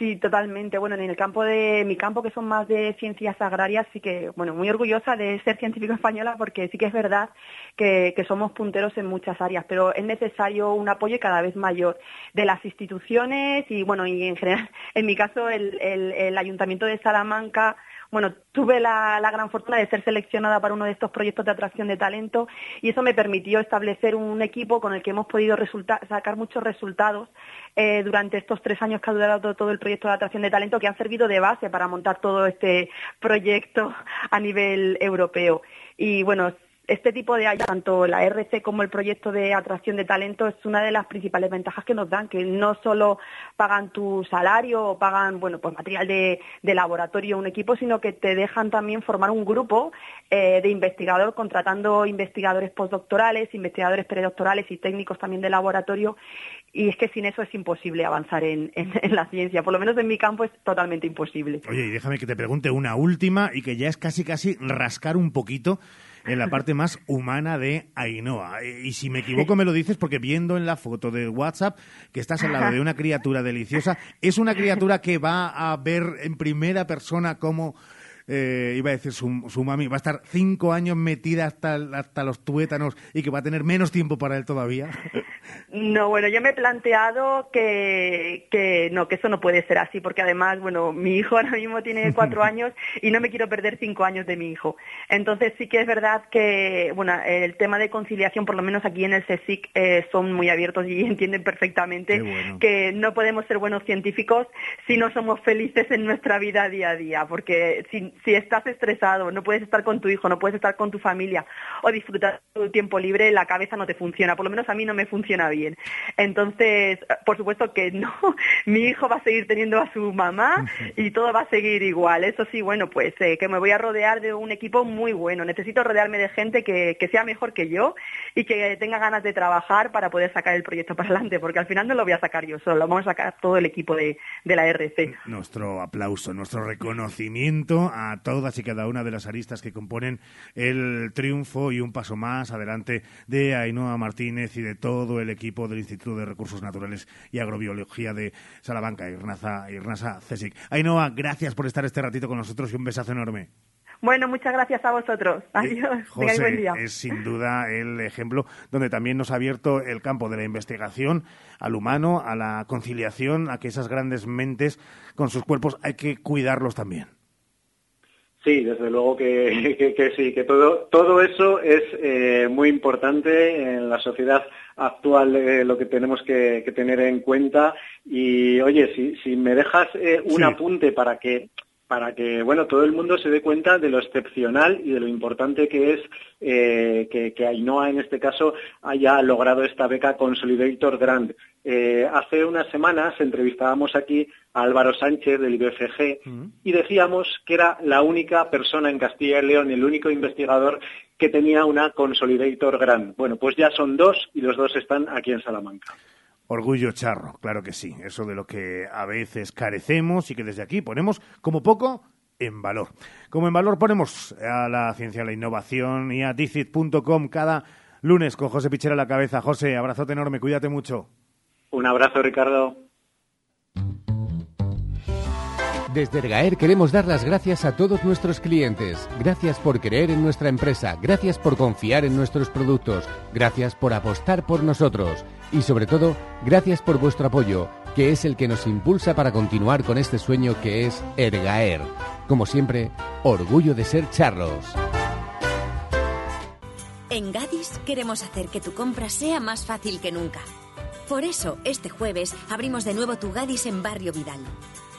Sí, totalmente. Bueno, en el campo de mi campo, que son más de ciencias agrarias, sí que, bueno, muy orgullosa de ser científico española porque sí que es verdad que, que somos punteros en muchas áreas, pero es necesario un apoyo cada vez mayor de las instituciones y, bueno, y en general, en mi caso, el, el, el Ayuntamiento de Salamanca bueno, tuve la, gran fortuna de ser seleccionada para uno de estos proyectos de atracción de talento y eso me permitió establecer un equipo con el que hemos podido sacar muchos resultados eh, durante estos tres años que ha durado todo el proyecto de atracción de talento que han servido de base para montar todo este proyecto a nivel europeo. Y bueno, este tipo de ayuda, tanto la RC como el proyecto de atracción de talento, es una de las principales ventajas que nos dan, que no solo pagan tu salario o pagan, bueno, pues material de, laboratorio, un equipo, sino que te dejan también formar un grupo eh, de investigador, contratando investigadores postdoctorales, investigadores predoctorales y técnicos también de laboratorio. Y es que sin eso es imposible avanzar en, en, en la ciencia. Por lo menos en mi campo es totalmente imposible. Oye, y déjame que te pregunte una última y que ya es casi casi rascar un poquito en la parte más humana de Ainhoa. Y si me equivoco me lo dices porque viendo en la foto de WhatsApp que estás al lado de una criatura deliciosa, es una criatura que va a ver en primera persona cómo eh, iba a decir su, su, mami, va a estar cinco años metida hasta, hasta los tuétanos y que va a tener menos tiempo para él todavía. No, bueno, yo me he planteado que, que no, que eso no puede ser así, porque además, bueno, mi hijo ahora mismo tiene cuatro años y no me quiero perder cinco años de mi hijo. Entonces sí que es verdad que, bueno, el tema de conciliación, por lo menos aquí en el CSIC, eh, son muy abiertos y entienden perfectamente bueno. que no podemos ser buenos científicos si no somos felices en nuestra vida día a día, porque si, si estás estresado, no puedes estar con tu hijo, no puedes estar con tu familia o disfrutar tu tiempo libre, la cabeza no te funciona. Por lo menos a mí no me funciona bien. Entonces, por supuesto que no, mi hijo va a seguir teniendo a su mamá y todo va a seguir igual. Eso sí, bueno, pues eh, que me voy a rodear de un equipo muy bueno. Necesito rodearme de gente que, que sea mejor que yo y que tenga ganas de trabajar para poder sacar el proyecto para adelante, porque al final no lo voy a sacar yo solo, lo vamos a sacar todo el equipo de, de la RC. Nuestro aplauso, nuestro reconocimiento a todas y cada una de las aristas que componen el triunfo y un paso más adelante de Ainhoa Martínez y de todo el equipo del Instituto de Recursos Naturales y Agrobiología de Salamanca, Irnasa, Irnasa CSIC. Ainhoa, gracias por estar este ratito con nosotros y un besazo enorme. Bueno, muchas gracias a vosotros. Adiós. José, buen día. es sin duda el ejemplo donde también nos ha abierto el campo de la investigación al humano, a la conciliación, a que esas grandes mentes con sus cuerpos hay que cuidarlos también. Sí, desde luego que, que, que, sí, que todo, todo eso es eh, muy importante en la sociedad actual, eh, lo que tenemos que, que, tener en cuenta. Y oye, si, si me dejas eh, un sí. apunte para que para que bueno todo el mundo se dé cuenta de lo excepcional y de lo importante que es eh, que, que, Ainhoa en este caso haya logrado esta beca Consolidator Grant. Eh, hace unas semanas entrevistábamos aquí a Álvaro Sánchez del IBFG -huh. y decíamos que era la única persona en Castilla y León, el único investigador que tenía una Consolidator Grant. Bueno, pues ya son dos y los dos están aquí en Salamanca. Orgullo charro, claro que sí. Eso de lo que a veces carecemos y que desde aquí ponemos como poco en valor. Como en valor ponemos a la ciencia, a la innovación y a dicit.com cada lunes con José Pichera a la cabeza. José, abrazote enorme, cuídate mucho. Un abrazo, Ricardo. Desde Ergaer queremos dar las gracias a todos nuestros clientes. Gracias por creer en nuestra empresa, gracias por confiar en nuestros productos, gracias por apostar por nosotros y sobre todo, gracias por vuestro apoyo, que es el que nos impulsa para continuar con este sueño que es Ergaer. Como siempre, orgullo de ser charros. En Gadis queremos hacer que tu compra sea más fácil que nunca. Por eso, este jueves abrimos de nuevo tu Gadis en Barrio Vidal.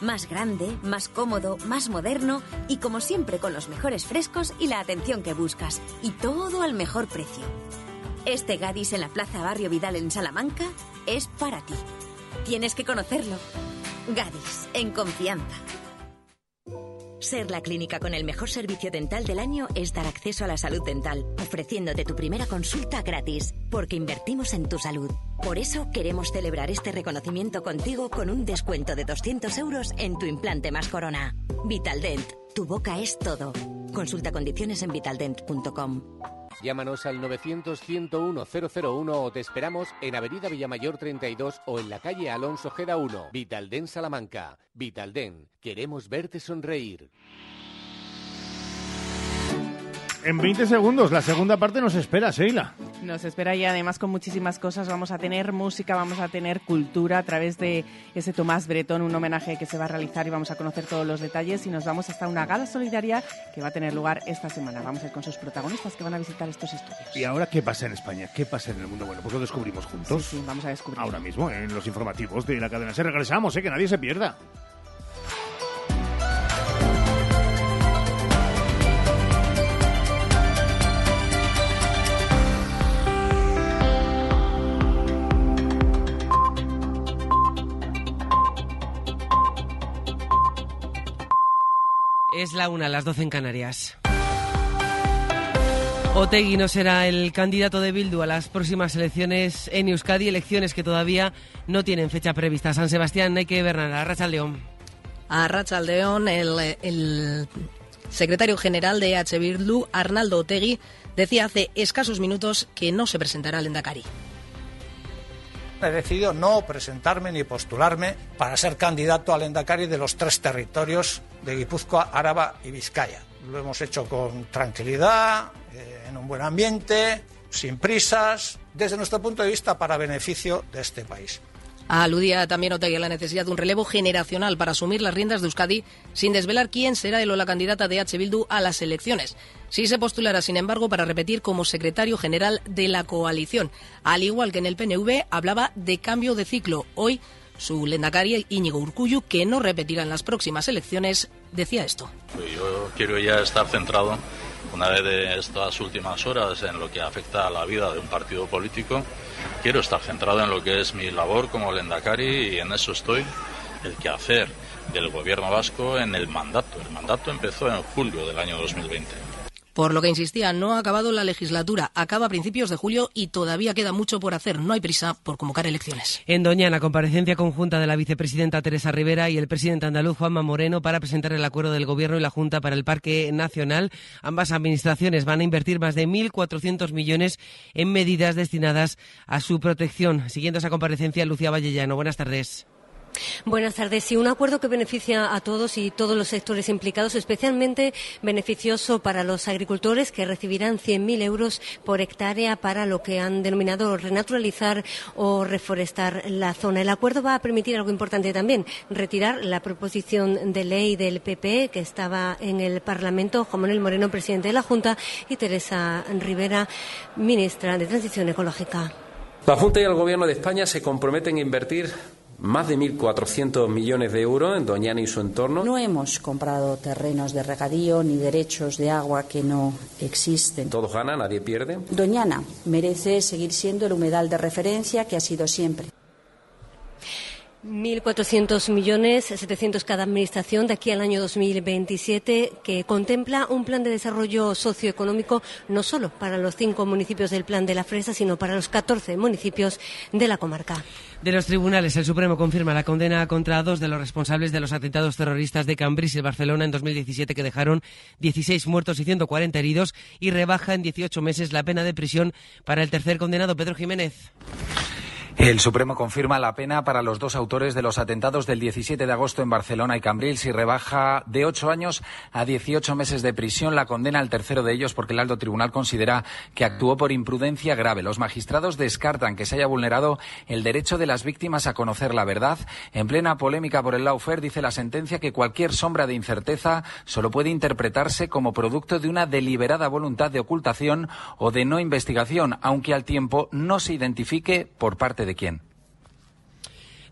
Más grande, más cómodo, más moderno y como siempre con los mejores frescos y la atención que buscas. Y todo al mejor precio. Este Gadis en la Plaza Barrio Vidal en Salamanca es para ti. Tienes que conocerlo. Gadis, en confianza. Ser la clínica con el mejor servicio dental del año es dar acceso a la salud dental, ofreciéndote tu primera consulta gratis, porque invertimos en tu salud. Por eso queremos celebrar este reconocimiento contigo con un descuento de 200 euros en tu implante más corona. Vitaldent, tu boca es todo. Consulta condiciones en vitaldent.com. Llámanos al 900-101-001 o te esperamos en Avenida Villamayor 32 o en la calle Alonso Geda 1. Vitalden Salamanca. Vitalden. Queremos verte sonreír. En 20 segundos, la segunda parte nos espera, Sheila. Nos espera y además con muchísimas cosas. Vamos a tener música, vamos a tener cultura a través de ese Tomás Bretón, un homenaje que se va a realizar y vamos a conocer todos los detalles. Y nos vamos hasta una gala solidaria que va a tener lugar esta semana. Vamos a ir con sus protagonistas que van a visitar estos estudios. ¿Y ahora qué pasa en España? ¿Qué pasa en el mundo? Bueno, pues lo descubrimos juntos. Sí, sí, vamos a descubrir. Ahora mismo, en los informativos de la cadena. Se regresamos, ¿eh? que nadie se pierda. Es la una, las doce en Canarias. Otegui no será el candidato de Bildu a las próximas elecciones en Euskadi, elecciones que todavía no tienen fecha prevista. San Sebastián, hay que Bernal, Arracha León. A Racha León, el, secretario general de H. Bildu, Arnaldo Otegui, decía hace escasos minutos que no se presentará al Endacari. He decidido no presentarme ni postularme para ser candidato al Endacari de los tres territorios de Guipúzcoa, Áraba y Vizcaya. Lo hemos hecho con tranquilidad, eh, en un buen ambiente, sin prisas, desde nuestro punto de vista para beneficio de este país. Aludía también Otegi a la necesidad de un relevo generacional para asumir las riendas de Euskadi sin desvelar quién será el o la candidata de H. Bildu a las elecciones. Sí se postulará, sin embargo, para repetir como secretario general de la coalición. Al igual que en el PNV, hablaba de cambio de ciclo. Hoy, su lendakari Íñigo Urcuyu, que no repetirá en las próximas elecciones, decía esto. Yo quiero ya estar centrado, una vez de estas últimas horas, en lo que afecta a la vida de un partido político. Quiero estar centrado en lo que es mi labor como lendakari y en eso estoy, el quehacer del gobierno vasco en el mandato. El mandato empezó en julio del año 2020. Por lo que insistía, no ha acabado la legislatura, acaba a principios de julio y todavía queda mucho por hacer. No hay prisa por convocar elecciones. En Doñana, comparecencia conjunta de la vicepresidenta Teresa Rivera y el presidente andaluz Juanma Moreno para presentar el acuerdo del Gobierno y la Junta para el Parque Nacional. Ambas administraciones van a invertir más de 1.400 millones en medidas destinadas a su protección. Siguiendo esa comparecencia, Lucía Vallellano. Buenas tardes. Buenas tardes. Sí, un acuerdo que beneficia a todos y todos los sectores implicados, especialmente beneficioso para los agricultores que recibirán 100.000 euros por hectárea para lo que han denominado renaturalizar o reforestar la zona. El acuerdo va a permitir algo importante también, retirar la proposición de ley del PP que estaba en el Parlamento, Juan Manuel Moreno, presidente de la Junta, y Teresa Rivera, ministra de Transición Ecológica. La Junta y el Gobierno de España se comprometen a invertir más de 1.400 millones de euros en Doñana y su entorno. No hemos comprado terrenos de regadío ni derechos de agua que no existen. Todos ganan, nadie pierde. Doñana merece seguir siendo el humedal de referencia que ha sido siempre. 1.400 millones, 700 cada administración de aquí al año 2027, que contempla un plan de desarrollo socioeconómico no solo para los cinco municipios del Plan de la Fresa, sino para los 14 municipios de la comarca. De los tribunales, el Supremo confirma la condena contra dos de los responsables de los atentados terroristas de Cambrils y Barcelona en 2017 que dejaron 16 muertos y 140 heridos y rebaja en 18 meses la pena de prisión para el tercer condenado, Pedro Jiménez. El Supremo confirma la pena para los dos autores de los atentados del 17 de agosto en Barcelona y Cambrils y rebaja de ocho años a 18 meses de prisión la condena al tercero de ellos porque el alto tribunal considera que actuó por imprudencia grave. Los magistrados descartan que se haya vulnerado el derecho de las víctimas a conocer la verdad. En plena polémica por el lawfare dice la sentencia que cualquier sombra de incerteza solo puede interpretarse como producto de una deliberada voluntad de ocultación o de no investigación, aunque al tiempo no se identifique por parte de quién.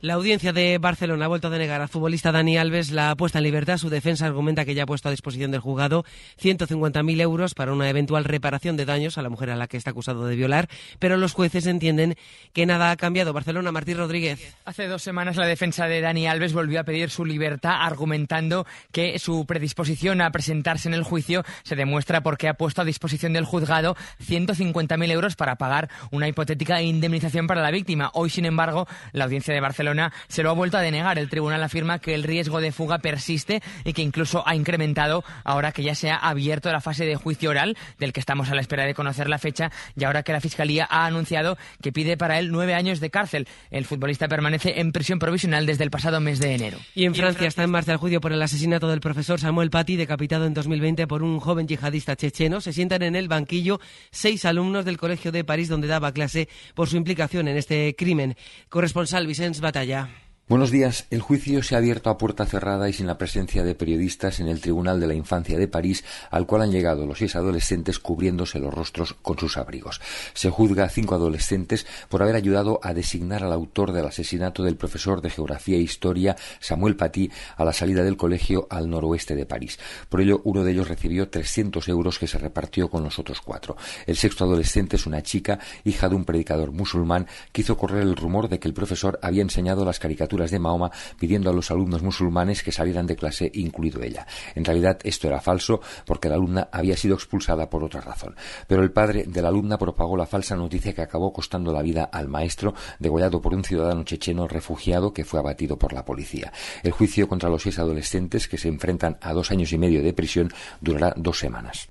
La audiencia de Barcelona ha vuelto a denegar al futbolista Dani Alves la puesta en libertad. Su defensa argumenta que ya ha puesto a disposición del juzgado 150.000 euros para una eventual reparación de daños a la mujer a la que está acusado de violar, pero los jueces entienden que nada ha cambiado. Barcelona, Martín Rodríguez. Hace dos semanas la defensa de Dani Alves volvió a pedir su libertad argumentando que su predisposición a presentarse en el juicio se demuestra porque ha puesto a disposición del juzgado 150.000 euros para pagar una hipotética indemnización para la víctima. Hoy, sin embargo, la audiencia de Barcelona se lo ha vuelto a denegar. El tribunal afirma que el riesgo de fuga persiste y que incluso ha incrementado ahora que ya se ha abierto la fase de juicio oral, del que estamos a la espera de conocer la fecha, y ahora que la Fiscalía ha anunciado que pide para él nueve años de cárcel. El futbolista permanece en prisión provisional desde el pasado mes de enero. Y en Francia está en marcha el juicio por el asesinato del profesor Samuel Paty, decapitado en 2020 por un joven yihadista checheno. Se sientan en el banquillo seis alumnos del Colegio de París donde daba clase por su implicación en este crimen. Corresponsal Vicens Batalla allá. Buenos días. El juicio se ha abierto a puerta cerrada y sin la presencia de periodistas en el Tribunal de la Infancia de París, al cual han llegado los seis adolescentes cubriéndose los rostros con sus abrigos. Se juzga a cinco adolescentes por haber ayudado a designar al autor del asesinato del profesor de Geografía e Historia, Samuel Paty, a la salida del colegio al noroeste de París. Por ello, uno de ellos recibió 300 euros que se repartió con los otros cuatro. El sexto adolescente es una chica, hija de un predicador musulmán, que hizo correr el rumor de que el profesor había enseñado las caricaturas de Mahoma pidiendo a los alumnos musulmanes que salieran de clase, incluido ella. En realidad esto era falso porque la alumna había sido expulsada por otra razón. Pero el padre de la alumna propagó la falsa noticia que acabó costando la vida al maestro, degollado por un ciudadano checheno refugiado que fue abatido por la policía. El juicio contra los seis adolescentes que se enfrentan a dos años y medio de prisión durará dos semanas.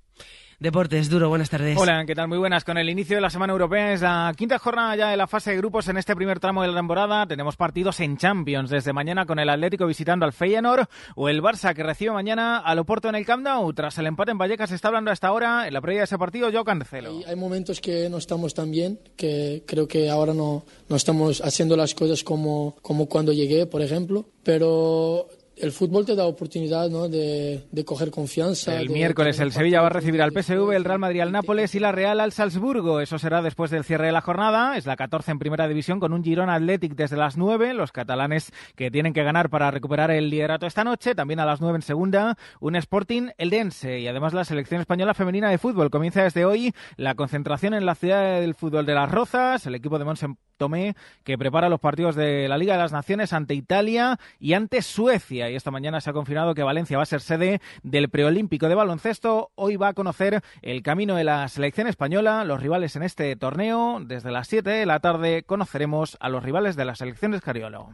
Deportes, Duro, buenas tardes. Hola, ¿qué tal? Muy buenas. Con el inicio de la semana europea es la quinta jornada ya de la fase de grupos en este primer tramo de la temporada. Tenemos partidos en Champions desde mañana con el Atlético visitando al Feyenoord o el Barça que recibe mañana al Oporto en el Camp Nou. Tras el empate en Vallecas se está hablando hasta ahora en la previa de ese partido yo cancelo. Hay, hay, momentos que no estamos tan bien, que creo que ahora no, no estamos haciendo las cosas como, como cuando llegué, por ejemplo, pero el fútbol te da oportunidad ¿no? de, de coger confianza. El miércoles el Sevilla va a recibir al PSV, el Real Madrid al Nápoles y la Real al Salzburgo. Eso será después del cierre de la jornada. Es la 14 en primera división con un Girón Athletic desde las 9. Los catalanes que tienen que ganar para recuperar el liderato esta noche. También a las 9 en segunda un Sporting el Dense. Y además la selección española femenina de fútbol. Comienza desde hoy la concentración en la ciudad del fútbol de las Rozas. El equipo de Monsen Tomé que prepara los partidos de la Liga de las Naciones ante Italia y ante Suecia. Y esta mañana se ha confirmado que Valencia va a ser sede del preolímpico de baloncesto. Hoy va a conocer el camino de la selección española, los rivales en este torneo. Desde las 7 de la tarde conoceremos a los rivales de la selección de Escariolo.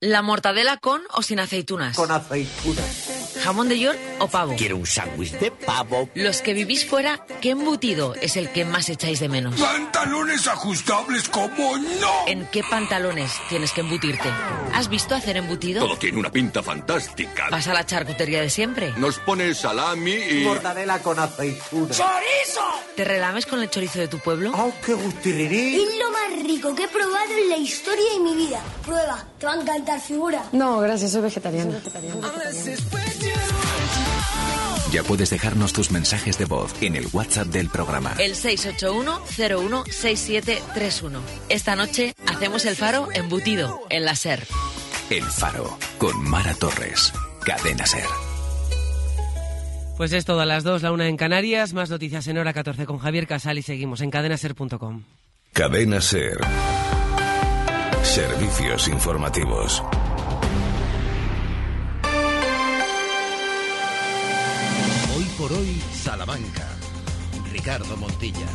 ¿La mortadela con o sin aceitunas? Con aceitunas. ¿Jamón de York o pavo? Quiero un sándwich de pavo. Los que vivís fuera, ¿qué embutido es el que más echáis de menos? Pantalones ajustables, como no? ¿En qué pantalones tienes que embutirte? ¿Has visto hacer embutido? Todo tiene una pinta fantástica. ¿Vas a la charcutería de siempre? Nos pone salami y... Mortadela con aceitunas. ¡Chorizo! ¿Te relames con el chorizo de tu pueblo? ¡Oh, qué gustirrirí! Es lo más rico que he probado en la historia de mi vida. Prueba, te va a encantar, figura. No, gracias, soy vegetariano. Soy vegetariano. Ya puedes dejarnos tus mensajes de voz en el WhatsApp del programa. El 681-016731. Esta noche hacemos el faro embutido en la SER. El faro con Mara Torres. Cadena SER. Pues es todo a las 2, la una en Canarias. Más noticias en hora 14 con Javier Casal y seguimos en cadenaser.com. Cadena SER. Servicios informativos. Por hoy, Salamanca. Ricardo Montilla.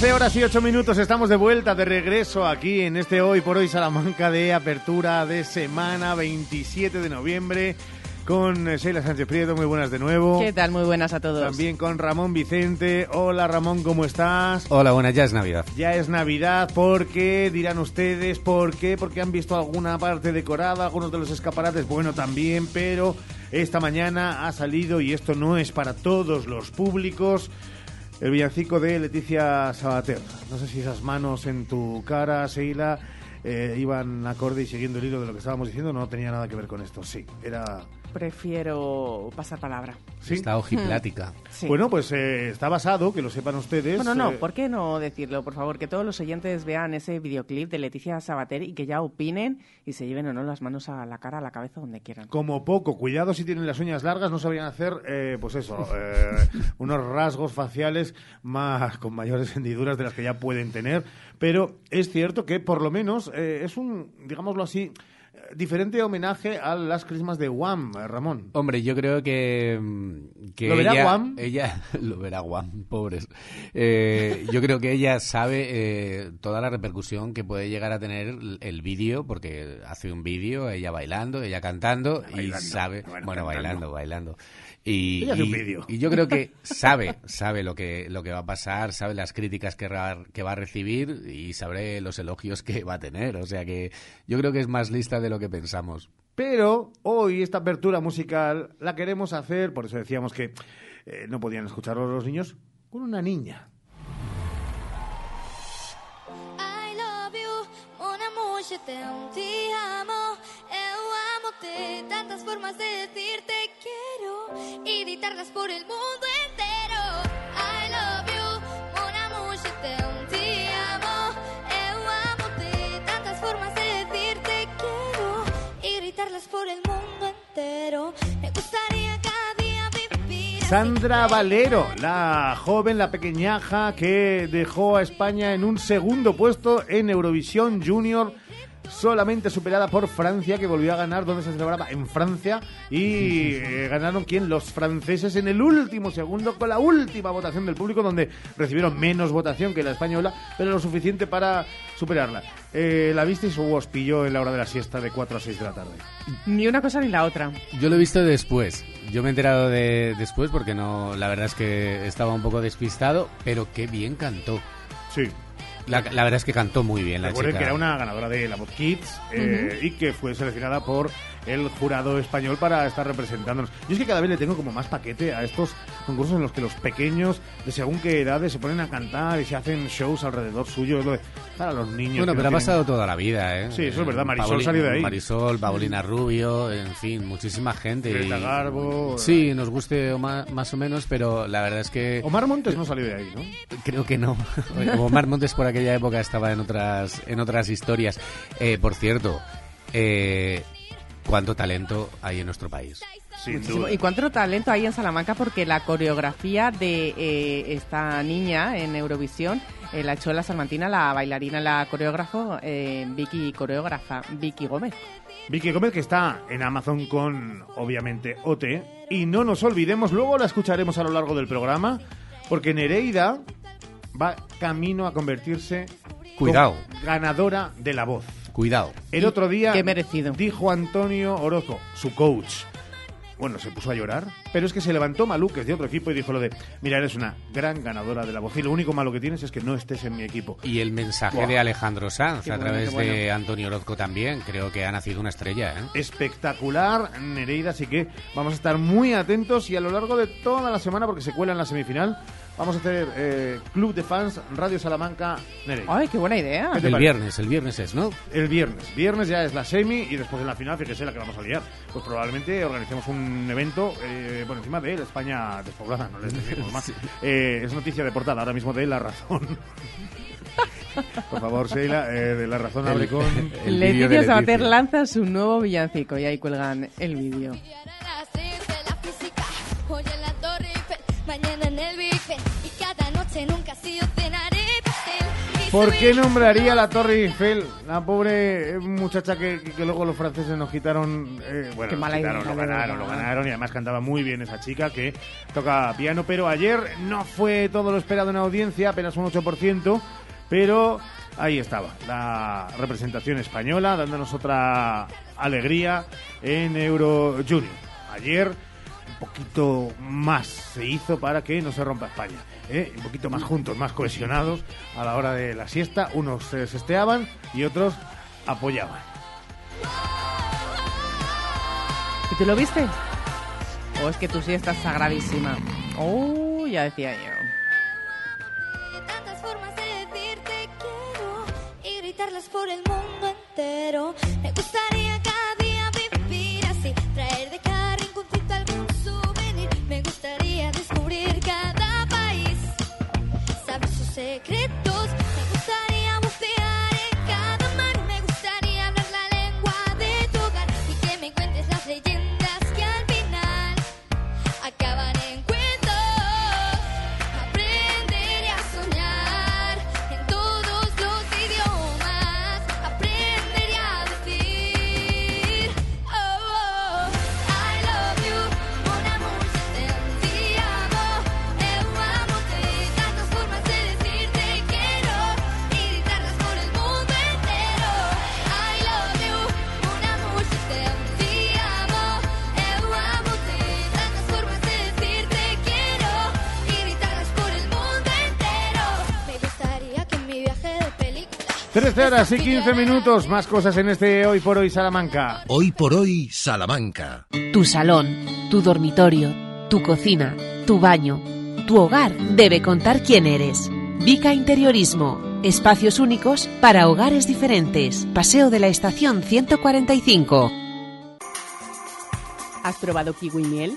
Trece horas y ocho minutos, estamos de vuelta, de regreso aquí en este Hoy por Hoy Salamanca de apertura de semana 27 de noviembre con Sheila Sánchez Prieto, muy buenas de nuevo. ¿Qué tal? Muy buenas a todos. También con Ramón Vicente. Hola Ramón, ¿cómo estás? Hola, buenas, ya es Navidad. Ya es Navidad, ¿por qué? Dirán ustedes, ¿por qué? Porque han visto alguna parte decorada, algunos de los escaparates, bueno, también, pero esta mañana ha salido, y esto no es para todos los públicos, el villancico de Leticia Sabater. No sé si esas manos en tu cara, Sheila, eh, iban acorde y siguiendo el hilo de lo que estábamos diciendo, no tenía nada que ver con esto. Sí, era Prefiero pasar palabra. ¿Sí? Está ojiplática. Sí. Bueno, pues eh, está basado, que lo sepan ustedes. Bueno, no, eh, ¿por qué no decirlo? Por favor, que todos los oyentes vean ese videoclip de Leticia Sabater y que ya opinen y se lleven o no las manos a la cara, a la cabeza, donde quieran. Como poco, cuidado si tienen las uñas largas, no sabrían hacer, eh, pues eso, eh, unos rasgos faciales más con mayores hendiduras de las que ya pueden tener. Pero es cierto que por lo menos eh, es un, digámoslo así, diferente homenaje a las crismas de Wham, eh, Ramón. Hombre, yo creo que, mm, que ¿Lo verá ella, Guam? ella lo verá Guam, pobres. Eh, yo creo que ella sabe eh, toda la repercusión que puede llegar a tener el, vídeo, porque hace un vídeo, ella bailando, ella cantando y sabe, bueno, bailando, bailando. Y, y- vídeo. y yo creo que sabe, sabe lo que, lo que va a pasar, sabe las críticas que, ra- que va a recibir y sabe los elogios que va a tener. O sea que yo creo que es más lista de lo que pensamos. Pero hoy esta apertura musical la queremos hacer, por eso decíamos que eh, no podían escucharlo los niños, con una niña. I love you, je t'aime, te amo, eu amo-te. Tantas formas de decir y gritarlas por el mundo entero. I love you, mon amour, je t'aime, te amo, eu amo-te. Tantas formas de decir te quiero y gritarlas por el mundo entero. Me gustaría cada día vivir. Sandra Valero, la joven, la pequeñaja que dejó a España en un segundo puesto en Eurovisión Junior, solamente superada por Francia, que volvió a ganar donde se celebraba en Francia, y eh, ganaron quién? Los franceses en el último segundo con la última votación del público, donde recibieron menos votación que la española, pero lo suficiente para superarla. Eh, ¿La visteis o os pilló en la hora de la siesta de 4 a 6 de la tarde? Ni una cosa ni la otra. Yo lo he visto después. Yo me he enterado de después porque no, la verdad es que estaba un poco despistado, pero qué bien cantó. Sí. La, la verdad es que cantó muy bien la Recuerden chica. que era una ganadora de la Voz Kids eh, y que fue seleccionada por el jurado español para estar representándonos. Yo es que cada vez le tengo como más paquete a estos concursos en los que los pequeños, de según qué edades, se ponen a cantar y se hacen shows alrededor suyo. Es lo de para los niños. Bueno, pero no ha tienen- pasado toda la vida, ¿eh? Sí, eso es verdad. Marisol Paoli- salió de ahí. Marisol, Paulina Rubio, en fin, muchísima gente. Greta y- Garbo. Sí, nos guste o ma- más o menos, pero la verdad es que... Omar Montes no salió de ahí, ¿no? Creo que no. Omar Montes por aquella época estaba en otras, en otras historias. Eh, por cierto, eh, cuánto talento hay en nuestro país. Sin Muchísimo. duda. ¿Y cuánto talento hay en Salamanca? Porque la coreografía de eh, esta niña en Eurovisión eh, la hecho la salmantina, la bailarina, la coreógrafo, eh, Vicky coreógrafa, Vicky Gómez. Vicky Gómez, que está en Amazon con, obviamente, OT. Y no nos olvidemos, luego la escucharemos a lo largo del programa, porque Nereida va camino a convertirse Cuidado. ganadora de la voz. Cuidado. El otro día Qué merecido. dijo Antonio Orozco, su coach. Bueno, se puso a llorar, pero es que se levantó Malú, que es de otro equipo, y dijo lo de, mira, eres una gran ganadora de la voz, y lo único malo que tienes es que no estés en mi equipo. Y el mensaje Buah. de Alejandro Sanz Qué a bueno, través qué bueno. de Antonio Orozco también. Creo que ha nacido una estrella, ¿eh? espectacular, Nereida, así que vamos a estar muy atentos y a lo largo de toda la semana, porque se cuela en la semifinal, vamos a hacer eh, Club de Fans Radio Salamanca Nereida. ¡Ay, qué buena idea! ¿Qué te El parece? viernes, el viernes es, ¿no? El viernes. Viernes ya es la semi y después en la final, fíjese la que vamos a liar. Pues probablemente organicemos un evento eh, por encima de la España despoblada, no les decimos más. Eh, es noticia de portada ahora mismo de La Razón. por favor, Sheila, eh, de La Razón abre con... El Leticia Sabater lanza su nuevo villancico y ahí cuelgan el vídeo. El Big Ben y cada noche nunca si yo cenaré pastel. y ¿Por qué nombraría la Torre Eiffel? La pobre eh, muchacha que, que- que luego los franceses nos quitaron. eh, bueno, Qué nos mala quitaron, idea, lo ganaron, lo ganaron y además cantaba muy bien esa chica que toca piano. Pero ayer no fue todo lo esperado en audiencia, apenas un 8%, pero ahí estaba la representación española dándonos otra alegría en Euro Junior. ayer poquito más se hizo para que no se rompa España. ¿eh? Un poquito más juntos, más cohesionados a la hora de la siesta. Unos se sesteaban y otros apoyaban. ¿Y tú lo viste? ¿O es que tu siesta es sagradísima? Oh, ya decía yo. tantas formas de decirte quiero y gritarlas por el mundo entero. Me gustaría cada día vivir así, traer de saber 13 horas y 15 minutos. Más cosas en este Hoy por Hoy Salamanca. Hoy por hoy, Salamanca. Tu salón, tu dormitorio, tu cocina, tu baño, tu hogar debe contar quién eres. Vica Interiorismo. Espacios únicos para hogares diferentes. Paseo de la Estación 145. ¿Has probado kiwi miel?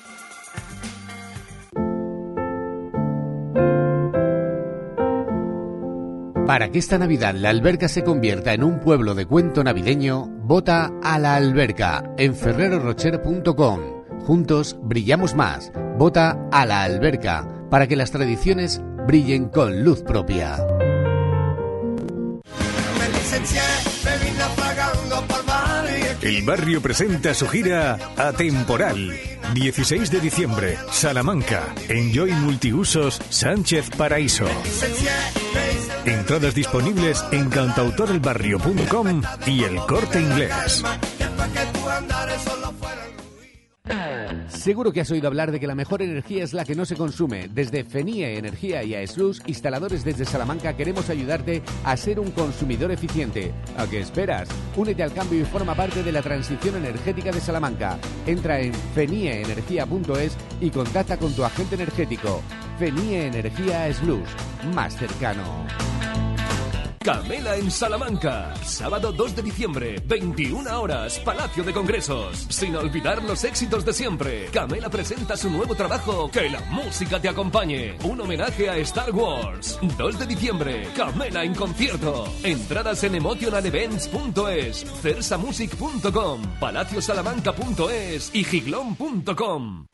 Para que esta Navidad la alberca se convierta en un pueblo de cuento navideño, vota a la alberca en ferrerorocher.com. Juntos brillamos más. Vota a la alberca para que las tradiciones brillen con luz propia. El barrio presenta su gira Atemporal. 16 de diciembre, Salamanca. Enjoy Multiusos Sánchez Paraíso. Entradas disponibles en cantautorelbarrio.com y el corte inglés. Seguro que has oído hablar de que la mejor energía es la que no se consume. Desde FENIE Energía y AESLUS, instaladores desde Salamanca, queremos ayudarte a ser un consumidor eficiente. ¿A qué esperas? Únete al cambio y forma parte de la transición energética de Salamanca. Entra en fenieenergia.es y contacta con tu agente energético. FENIE Energía AESLUS, más cercano. Camela en Salamanca. Sábado 2 de diciembre, 21 horas, Palacio de Congresos. Sin olvidar los éxitos de siempre. Camela presenta su nuevo trabajo, Que la música te acompañe. Un homenaje a Star Wars. 2 de diciembre, Camela en concierto. Entradas en emotionalevents.es, cersamusic.com, palaciosalamanca.es y giglón.com.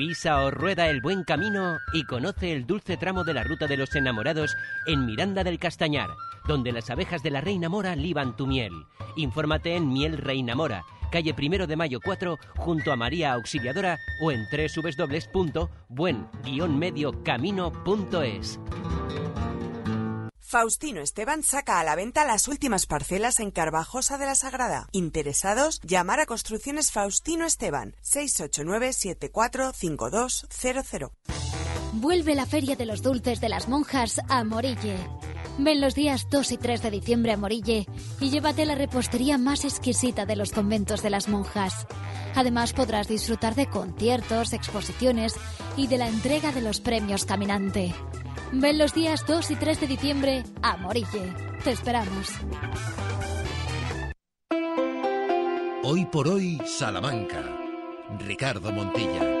Pisa o rueda el buen camino y conoce el dulce tramo de la ruta de los enamorados en Miranda del Castañar, donde las abejas de la Reina Mora liban tu miel. Infórmate en Miel Reina Mora, calle Primero de Mayo 4, junto a María Auxiliadora o en www.buen-mediocamino.es. Faustino Esteban saca a la venta las últimas parcelas en Carvajosa de la Sagrada. Interesados, llamar a Construcciones Faustino Esteban 689-745200. Vuelve la Feria de los Dulces de las Monjas a Morille. Ven los días 2 y 3 de diciembre a Morille y llévate la repostería más exquisita de los conventos de las monjas. Además podrás disfrutar de conciertos, exposiciones y de la entrega de los premios Caminante. Ven los días 2 y 3 de diciembre a Morille. Te esperamos. Hoy por hoy, Salamanca. Ricardo Montilla.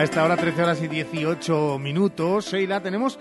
A esta hora, 13 horas y 18 minutos. Sheila, tenemos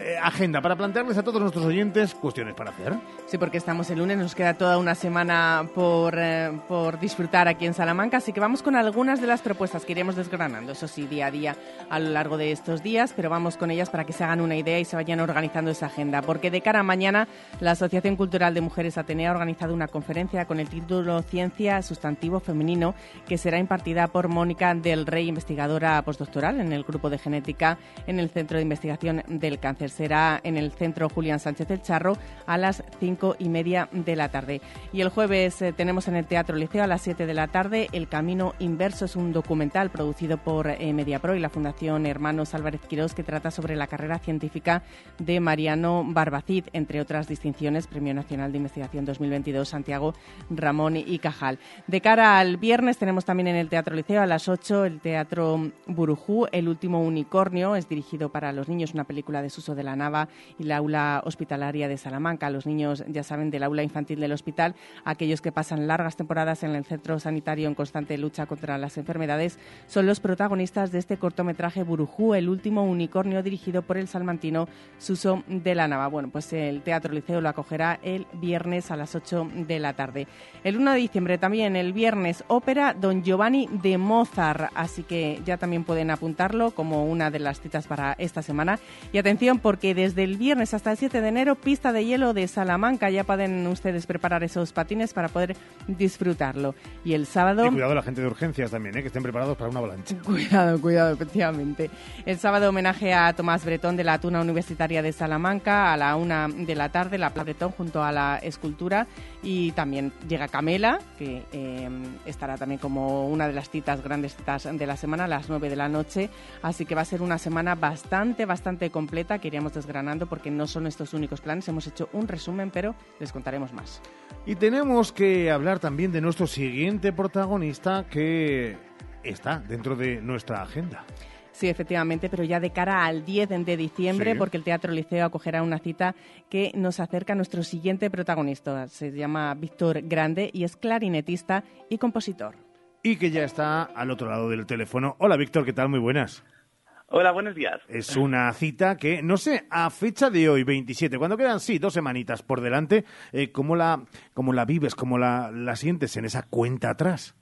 eh, agenda para plantearles a todos nuestros oyentes cuestiones para hacer. Sí, porque estamos el lunes, nos queda toda una semana por, eh, por disfrutar aquí en Salamanca, así que vamos con algunas de las propuestas que iremos desgranando, eso sí, día a día a lo largo de estos días, pero vamos con ellas para que se hagan una idea y se vayan organizando esa agenda, porque de cara a mañana la Asociación Cultural de Mujeres Atenea ha organizado una conferencia con el título Ciencia Sustantivo Femenino, que será impartida por Mónica del Rey, investigadora postdoctoral en el grupo de genética en el Centro de Investigación del Cáncer será en el Centro Julián Sánchez del Charro a las cinco y media de la tarde. Y el jueves eh, tenemos en el Teatro Liceo a las 7 de la tarde El Camino Inverso. Es un documental producido por eh, Mediapro y la Fundación Hermanos Álvarez Quirós que trata sobre la carrera científica de Mariano Barbacid, entre otras distinciones, Premio Nacional de Investigación 2022 Santiago Ramón y Cajal. De cara al viernes tenemos también en el Teatro Liceo a las 8 el Teatro Burujú, El último unicornio. Es dirigido para los niños, una película de Suso de la Nava y la aula hospitalaria de Salamanca. Los niños, ya saben, del aula infantil del hospital, aquellos que pasan largas temporadas en el centro sanitario en constante lucha contra las enfermedades, son los protagonistas de este cortometraje Burujú, el último unicornio dirigido por el salmantino Suso de la Nava. Bueno, pues el Teatro Liceo lo acogerá el viernes a las 8 de la tarde. El 1 de diciembre también, el viernes, ópera Don Giovanni de Mozart, así que ya también pueden apuntarlo como una de las citas para esta semana. Y atención, porque desde el viernes hasta el 7 de enero, pista de hielo de Salamanca. Ya pueden ustedes preparar esos patines para poder disfrutarlo. Y el sábado... Y cuidado la gente de urgencias también, ¿eh? que estén preparados para una avalancha. Cuidado, cuidado, efectivamente. El sábado homenaje a Tomás Bretón de la Tuna Universitaria de Salamanca a la una de la tarde, la Plaza Bretón junto a la escultura. Y también llega Camela, que eh, estará también como una de las citas, grandes citas de la semana, a las 9 de la noche. Así que va a ser una semana bastante, bastante completa. Queríamos desgranando porque no son estos únicos planes. Hemos hecho un resumen, pero les contaremos más. Y tenemos que hablar también de nuestro siguiente protagonista que está dentro de nuestra agenda. Sí, efectivamente, pero ya de cara al 10 de diciembre, porque el Teatro Liceo acogerá una cita que nos acerca a nuestro siguiente protagonista. Se llama Víctor Grande y es clarinetista y compositor. Y que ya está al otro lado del teléfono. Hola, Víctor, ¿qué tal? Muy buenas. Hola, buenos días. Es una cita que, no sé, a fecha de hoy, 27, cuando quedan, sí, dos semanitas por delante, eh, ¿cómo, la, ¿cómo la vives, cómo la, la sientes en esa cuenta atrás?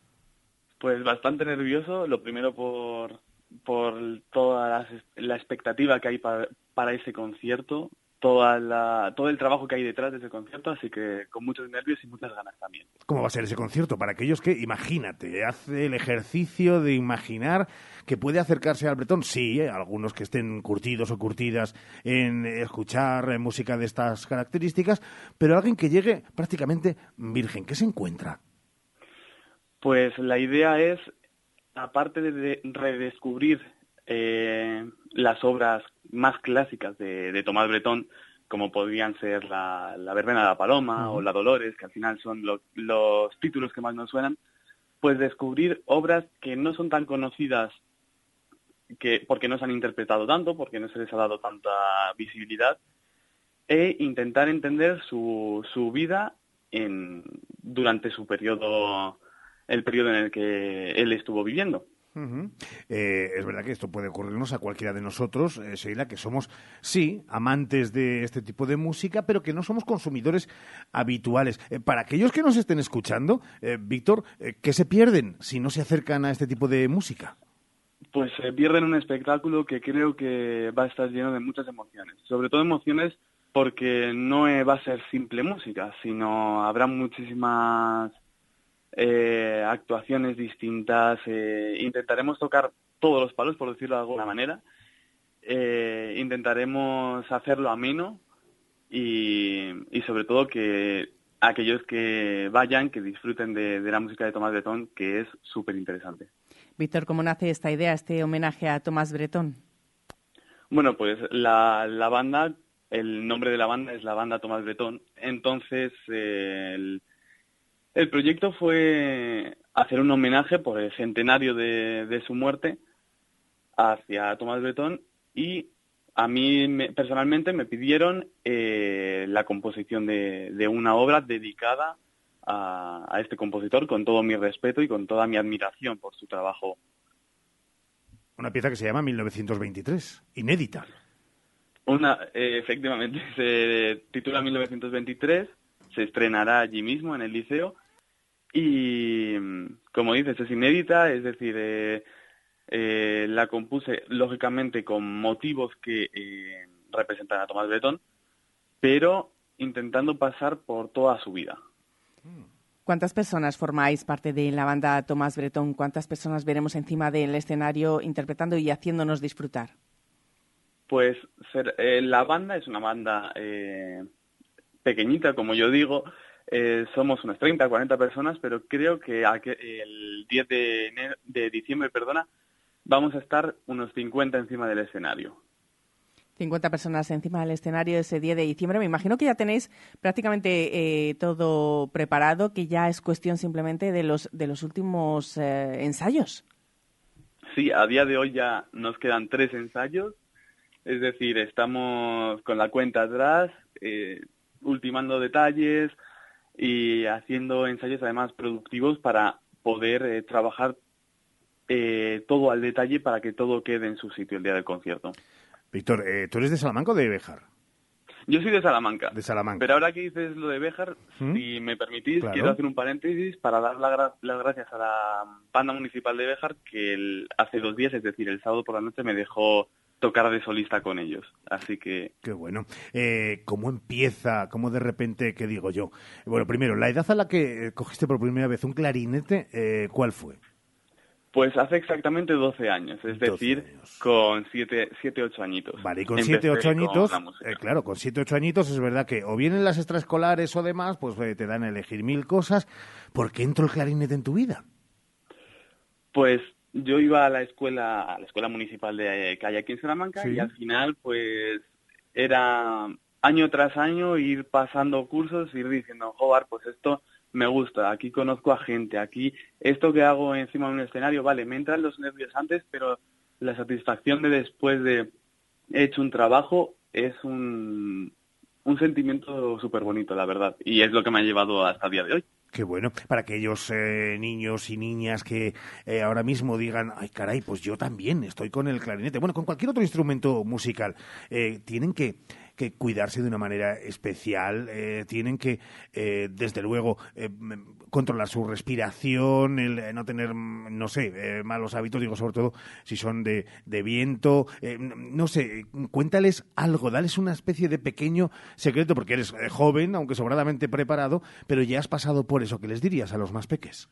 Pues bastante nervioso, lo primero por, por toda la, la expectativa que hay para, para ese concierto, toda la, todo el trabajo que hay detrás de ese concierto, así que con muchos nervios y muchas ganas también. ¿Cómo va a ser ese concierto? Para aquellos que, imagínate, hace el ejercicio de imaginar que puede acercarse al bretón, sí, ¿eh? algunos que estén curtidos o curtidas en escuchar eh, música de estas características, pero alguien que llegue prácticamente virgen, ¿qué se encuentra? Pues la idea es, aparte de redescubrir eh, las obras más clásicas de, de, Tomás Bretón, como podrían ser la, la Verbena de la Paloma o La Dolores, que al final son lo, los títulos que más nos suenan, pues descubrir obras que no son tan conocidas que porque no se han interpretado tanto, porque no se les ha dado tanta visibilidad, e intentar entender su, su vida en, durante su periodo, el periodo en el que él estuvo viviendo. eh, es verdad que esto puede ocurrirnos a cualquiera de nosotros, eh, Sheila, que somos, sí, amantes de este tipo de música, pero que no somos consumidores habituales. Eh, para aquellos que nos estén escuchando, eh, Víctor, eh, ¿qué se pierden si no se acercan a este tipo de música? Pues se pierden un espectáculo que creo que va a estar lleno de muchas emociones, sobre todo emociones porque no va a ser simple música, sino habrá muchísimas eh, actuaciones distintas. Eh, intentaremos tocar todos los palos, por decirlo de alguna manera. Eh, intentaremos hacerlo ameno y, y, sobre todo que aquellos que vayan, que disfruten de, de la música de Tomás Bretón, que es súper interesante. Víctor, ¿cómo nace esta idea, este homenaje a Tomás Bretón? Bueno, pues la, la banda, el nombre de la banda es la banda Tomás Bretón. Entonces, eh, el, el proyecto fue hacer un homenaje por el centenario de, de su muerte hacia Tomás Bretón y a mí me, personalmente me pidieron eh, la composición de, de, una obra dedicada a, a, este compositor con todo mi respeto y con toda mi admiración por su trabajo. una pieza que se llama 1923, inédita. Una, eh, efectivamente, se titula 1923, se estrenará allí mismo en el liceo y, como dices, es inédita, es decir, eh, eh, la compuse lógicamente con motivos que eh, representan a Tomás Bretón, pero intentando pasar por toda su vida. ¿Cuántas personas formáis parte de la banda Tomás Bretón? ¿Cuántas personas veremos encima del escenario interpretando y haciéndonos disfrutar? Pues ser- eh, la banda es una banda eh, pequeñita, como yo digo. Eh, somos unas 30, 40 personas, pero creo que el 10 de, enero- de diciembre, perdona, vamos a estar unos 50 encima del escenario. 50 personas encima del escenario ese día de diciembre. Me imagino que ya tenéis prácticamente eh, todo preparado, que ya es cuestión simplemente de los, de los últimos eh, ensayos. Sí, a día de hoy ya nos quedan tres ensayos, es decir, estamos con la cuenta atrás, eh, ultimando detalles y haciendo ensayos además productivos para poder eh, trabajar eh, todo al detalle para que todo quede en su sitio el día del concierto. Víctor, eh, ¿tú eres de Salamanca o de Béjar? Yo soy de Salamanca. De Salamanca. Pero ahora que dices lo de Béjar, ¿Mm? si me permitís, Claro. quiero hacer un paréntesis para dar la gra- las gracias a la banda municipal de Béjar que el- hace dos días, es decir, el sábado por la noche, me dejó tocar de solista con ellos. Así que Qué bueno. Eh, ¿Cómo empieza? ¿Cómo de repente, qué digo yo? Bueno, primero, la edad a la que eh, cogiste por primera vez un clarinete, eh, ¿cuál fue? Pues hace exactamente 12 años, es decir, con 7, siete 8 añitos. Vale, y con Empecé 7, 8 con añitos, eh, claro, con 7, 8 añitos es verdad que o bien en las extraescolares o demás, pues eh, te dan a elegir mil cosas. ¿Por qué entró el clarinete en tu vida? Pues yo iba a la escuela, a la escuela municipal de eh, hay aquí en Salamanca Sí. y al final pues era año tras año ir pasando cursos, ir diciendo, joder, pues esto me gusta, aquí conozco a gente, aquí esto que hago encima de un escenario, vale, me entran los nervios antes, pero la satisfacción de después de he hecho un trabajo es un, un sentimiento súper bonito, la verdad, y es lo que me ha llevado hasta el día de hoy. Qué bueno, para aquellos eh, niños y niñas que eh, ahora mismo digan, ay caray, pues yo también estoy con el clarinete, bueno, con cualquier otro instrumento musical, eh, tienen que, que cuidarse de una manera especial, eh, tienen que, eh, desde luego, eh, controlar su respiración, el eh, no tener, mm, no sé, malos hábitos, digo sobre todo si son de, de viento, no sé, cuéntales algo, dales una especie de pequeño secreto, porque eres joven, aunque sobradamente preparado, pero ya has pasado por eso, ¿qué les dirías a los más peques?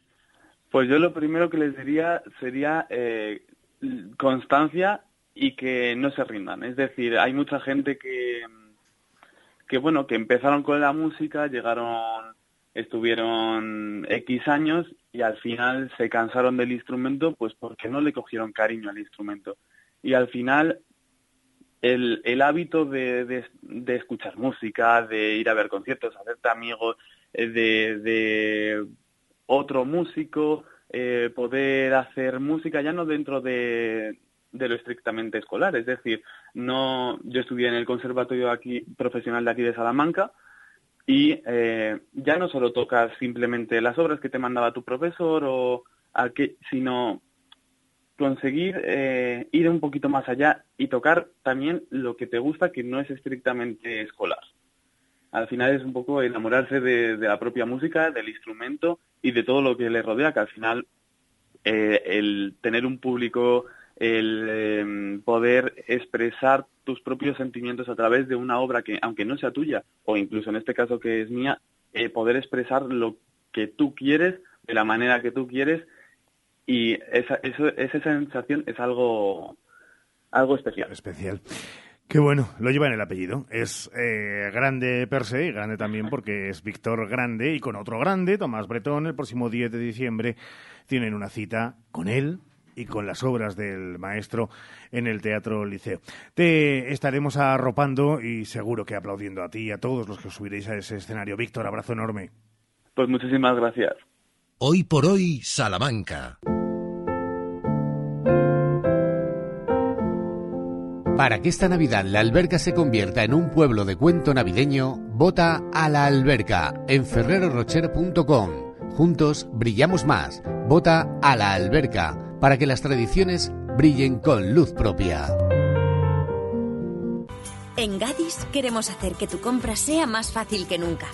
Pues yo lo primero que les diría sería constancia y que no se rindan. Es decir, hay mucha gente que, que bueno, que empezaron con la música, llegaron, estuvieron X años y al final se cansaron del instrumento, pues porque no le cogieron cariño al instrumento. Y al final el, el hábito de, de- escuchar música, de ir a ver conciertos, hacerte amigos, eh, de, de otro músico, eh, poder hacer música ya no dentro de, de lo estrictamente escolar, es decir, no, yo estudié en el conservatorio aquí profesional de aquí de Salamanca y eh, ya no solo tocas simplemente las obras que te mandaba tu profesor o a qué, sino conseguir eh, ir un poquito más allá y tocar también lo que te gusta que no es estrictamente escolar. Al final es un poco enamorarse de, la propia música, del instrumento y de todo lo que le rodea, que al final eh, el tener un público, el eh, poder expresar tus propios sentimientos a través de una obra que, aunque no sea tuya, o incluso en este caso que es mía, eh, poder expresar lo que tú quieres, de la manera que tú quieres, y esa, esa sensación es algo, algo especial. Especial. Qué bueno, lo lleva en el apellido. Es eh, grande per se y grande también porque es Víctor Grande y con otro grande, Tomás Bretón, el próximo 10 de diciembre tienen una cita con él y con las obras del maestro en el Teatro Liceo. Te estaremos arropando y seguro que aplaudiendo a ti y a todos los que os subiréis a ese escenario. Víctor, abrazo enorme. Pues muchísimas gracias. Hoy por hoy, Salamanca. Para que esta Navidad la alberca se convierta en un pueblo de cuento navideño, vota a la alberca en ferrerorocher.com. Juntos brillamos más. Vota a la alberca para que las tradiciones brillen con luz propia. En Gadis queremos hacer que tu compra sea más fácil que nunca.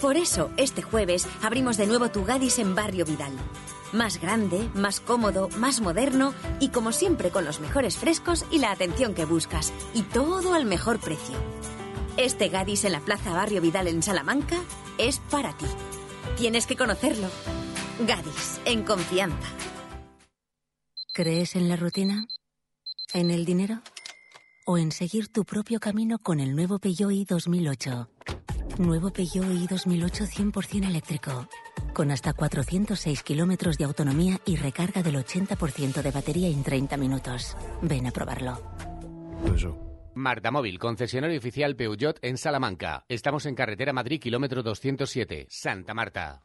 Por eso, este jueves abrimos de nuevo tu Gadis en Barrio Vidal. Más grande, más cómodo, más moderno y como siempre con los mejores frescos y la atención que buscas. Y todo al mejor precio. Este Gadis en la Plaza Barrio Vidal en Salamanca es para ti. Tienes que conocerlo. Gadis, en confianza. ¿Crees en la rutina? ¿En el dinero? ¿O en seguir tu propio camino con el nuevo Peugeot i 2008? Nuevo Peugeot i 2008 100% eléctrico. Con hasta 406 kilómetros de autonomía y recarga del 80% de batería en 30 minutos. Ven a probarlo. Marta Móvil, concesionario oficial Peugeot en Salamanca. Estamos en carretera Madrid, kilómetro 207, Santa Marta.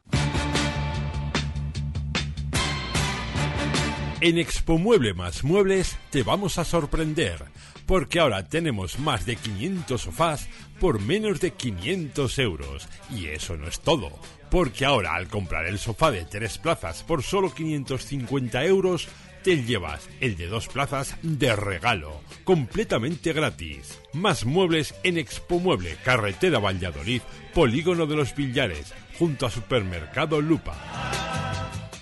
En Expo Mueble más Muebles te vamos a sorprender, porque ahora tenemos más de 500 sofás por menos de 500 euros. Y eso no es todo, porque ahora al comprar el sofá de tres plazas por solo 550 euros, te llevas el de dos plazas de regalo, completamente gratis. Más muebles en Expo Mueble, carretera Valladolid, Polígono de los Villares, junto a Supermercado Lupa.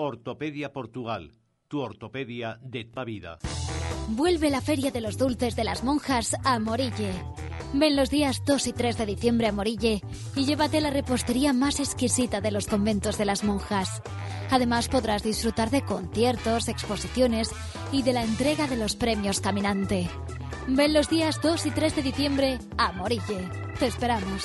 Ortopedia Portugal, tu ortopedia de tu vida. Vuelve la Feria de los Dulces de las Monjas a Morille. Ven los días 2 y 3 de diciembre a Morille y llévate la repostería más exquisita de los conventos de las monjas. Además podrás disfrutar de conciertos, exposiciones y de la entrega de los premios Caminante. Ven los días 2 y 3 de diciembre a Morille. Te esperamos.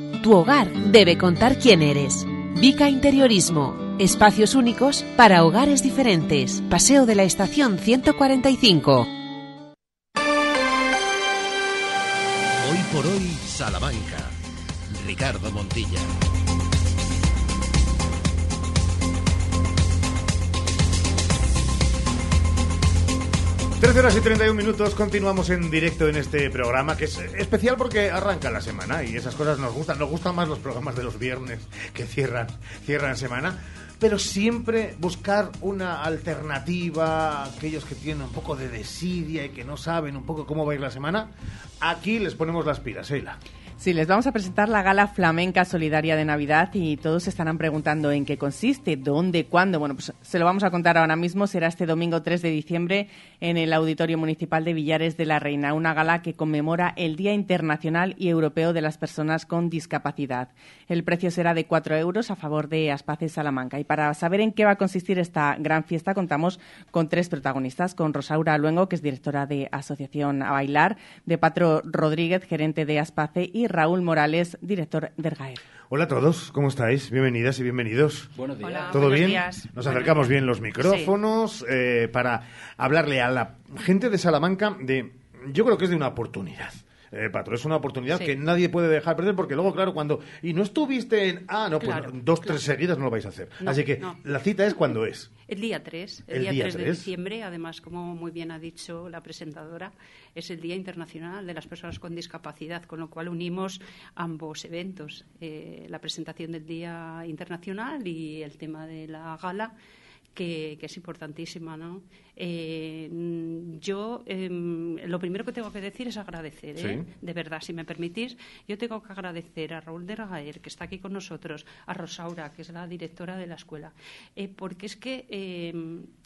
tu hogar debe contar quién eres. Vica Interiorismo. Espacios únicos para hogares diferentes. Paseo de la Estación 145. Hoy por hoy, Salamanca. Ricardo Montilla. 13 horas y 31 minutos, continuamos en directo en este programa que es especial porque arranca la semana y esas cosas nos gustan. Nos gustan más los programas de los viernes que cierran, cierran semana, pero siempre buscar una alternativa aquellos que tienen un poco de desidia y que no saben un poco cómo va a ir la semana. Aquí les ponemos las pilas, Eila. Sí, les vamos a presentar la gala flamenca solidaria de Navidad y todos estarán preguntando en qué consiste, dónde, cuándo. Bueno, pues se lo vamos a contar ahora mismo. Será este domingo 3 de diciembre en el Auditorio Municipal de Villares de la Reina, una gala que conmemora el Día Internacional y Europeo de las Personas con Discapacidad. El precio será de 4 euros a favor de Aspaces Salamanca. Y para saber en qué va a consistir esta gran fiesta, contamos con tres protagonistas, con Rosaura Luengo, que es directora de Asociación a Bailar, de Patro Rodríguez, gerente de Aspace, y Raúl Morales, director de Ergaer. Hola a todos, ¿cómo estáis? Bienvenidas y bienvenidos. Buenos días. Hola, ¿Todo buenos bien? días. Nos acercamos bien los micrófonos eh, para hablarle a la gente de Salamanca de, yo creo que es de una oportunidad. Eh, Patro, es una oportunidad Sí. que nadie puede dejar perder porque luego, claro, cuando... Y no estuviste en... Ah, no, pues Claro, dos, tres seguidas no lo vais a hacer. No, Así que no. la cita es cuando es. El día 3, el, El día, día 3 de 3. diciembre, además, como muy bien ha dicho la presentadora, es el Día Internacional de las Personas con Discapacidad, con lo cual unimos ambos eventos, eh, la presentación del Día Internacional y el tema de la gala. Que, que es importantísima, ¿no? Eh, yo em, lo primero que tengo que decir es agradecer, ¿eh? Sí. de verdad, si me permitís, yo tengo que agradecer a Raúl de Ragaer, que está aquí con nosotros, a Rosaura, que es la directora de la escuela, eh, porque es que eh,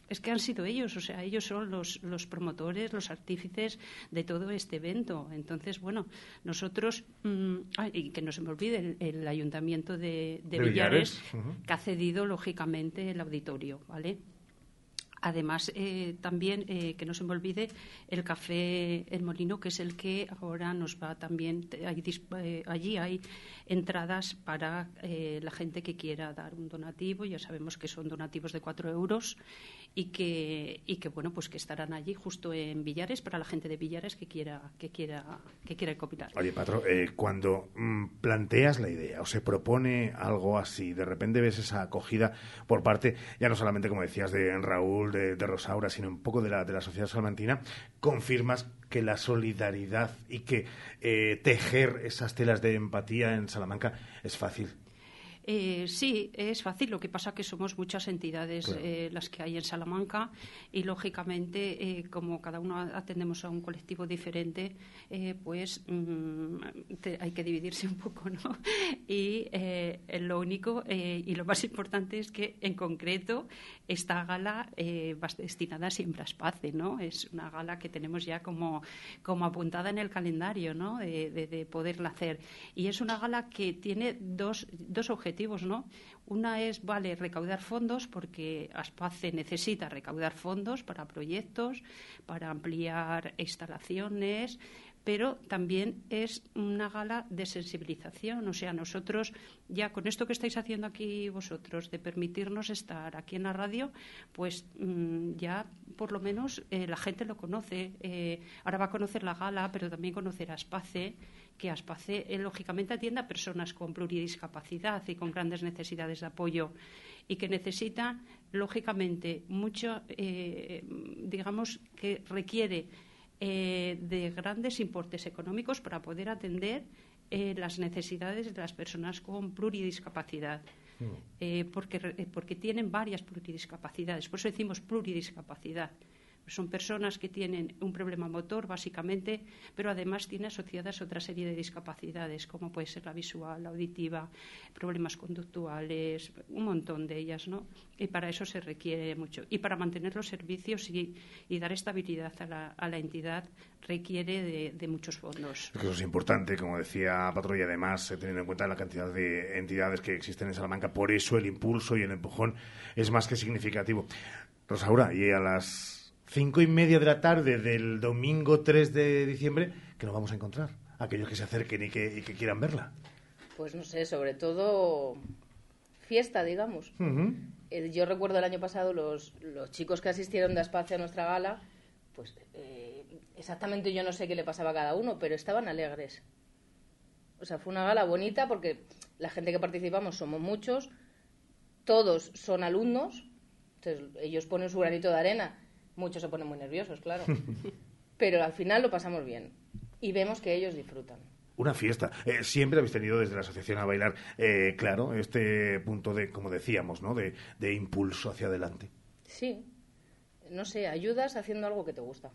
es que han sido ellos, o sea, ellos son los, los promotores, los artífices de todo este evento. Entonces, bueno, nosotros, mm, y que no se me olvide, el, Ayuntamiento de, Villares, que ha cedido, lógicamente, el auditorio, ¿vale? Además, eh, también, eh, que no se me olvide, el café El Molino, que es el que ahora nos va también. Eh, allí hay entradas para la gente que quiera dar un donativo. Ya sabemos que son donativos de cuatro euros y que, y que bueno pues que estarán allí justo en Villares para la gente de Villares que quiera que quiera que quiera copilar. Oye, Patro, eh, cuando mm, planteas la idea o se propone algo así, de repente ves esa acogida por parte ya no solamente como decías de Raúl, de, Rosaura, sino un poco de la de la sociedad salmantina, confirmas que la solidaridad y que eh, tejer esas telas de empatía en Salamanca es fácil. Eh, sí, es fácil. Lo que pasa es que somos muchas entidades eh, las que hay en Salamanca y, lógicamente, eh, como cada uno atendemos a un colectivo diferente, pues mm, hay que dividirse un poco, ¿no? Y lo único y lo más importante es que, en concreto, esta gala va destinada siempre a Space, ¿no? Es una gala que tenemos ya como, como apuntada en el calendario, ¿no? De, de poderla hacer. Y es una gala que tiene dos, dos objetivos ¿no? Una es, vale, recaudar fondos porque Aspace necesita recaudar fondos para proyectos, para ampliar instalaciones, pero también es una gala de sensibilización. O sea, nosotros ya con esto que estáis haciendo aquí vosotros, de permitirnos estar aquí en la radio, pues mm, ya por lo menos eh, la gente lo conoce. Eh, ahora va a conocer la gala, pero también conocerá Aspace que Aspace, eh, lógicamente, atienda a personas con pluridiscapacidad y con grandes necesidades de apoyo y que necesita, lógicamente, mucho, digamos, que requiere eh, de grandes importes económicos para poder atender las necesidades de las personas con pluridiscapacidad. Mm. porque, porque tienen varias pluridiscapacidades. Por eso decimos pluridiscapacidad son personas que tienen un problema motor, básicamente, pero además tienen asociadas otra serie de discapacidades, como puede ser la visual, la auditiva, problemas conductuales, un montón de ellas, ¿no? Y para eso se requiere mucho. Y para mantener los servicios y, dar estabilidad a la, entidad requiere de, muchos fondos. eso es importante, como decía Patro, y además, eh, teniendo en cuenta la cantidad de entidades que existen en Salamanca, por eso el impulso y el empujón es más que significativo. Rosaura, y a las cinco y media de la tarde del domingo 3 de diciembre, que nos vamos a encontrar, aquellos que se acerquen y que, quieran verla. Pues no sé, sobre todo fiesta, digamos. yo recuerdo el año pasado los, los chicos que asistieron de espacio a nuestra gala, pues eh, exactamente yo no sé qué le pasaba a cada uno, pero estaban alegres. O sea, fue una gala bonita porque la gente que participamos somos muchos, todos son alumnos, entonces ellos ponen su granito de arena Muchos se ponen muy nerviosos, claro. Pero al final lo pasamos bien y vemos que ellos disfrutan. Una fiesta. Eh, siempre habéis tenido desde la asociación a bailar, eh, claro, este punto de, como decíamos, ¿no? De, de impulso hacia adelante. Sí. No sé, ayudas haciendo algo que te gusta.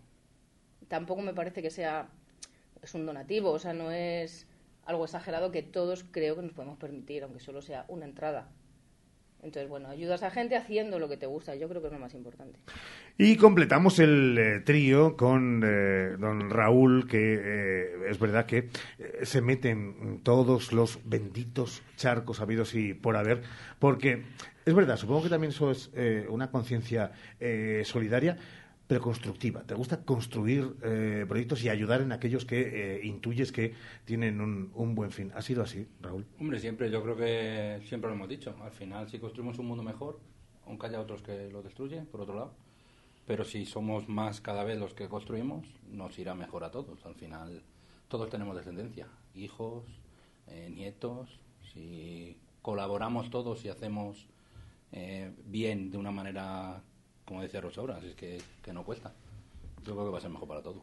Tampoco me parece que sea es un donativo, o sea, no es algo exagerado que todos creo que nos podemos permitir, aunque solo sea una entrada. Entonces, bueno, ayudas a gente haciendo lo que te gusta. Yo creo que es lo más importante. Y completamos el eh, trío con eh, don Raúl, que eh, es verdad que se meten todos los benditos charcos habidos y por haber, porque es verdad, supongo que también eso es una conciencia solidaria, pero constructiva. Te gusta construir eh, proyectos y ayudar en aquellos que eh, intuyes que tienen un, buen fin. ¿Ha sido así, Raúl? Hombre, siempre, yo creo que siempre lo hemos dicho. Al final, si construimos un mundo mejor, aunque haya otros que lo destruyen, por otro lado, pero si somos más cada vez los que construimos, nos irá mejor a todos. Al final, todos tenemos descendencia, hijos, eh, nietos. Si colaboramos todos y hacemos bien de una manera como decía Rosaura, así es que, que no cuesta. Yo creo que va a ser mejor para todo.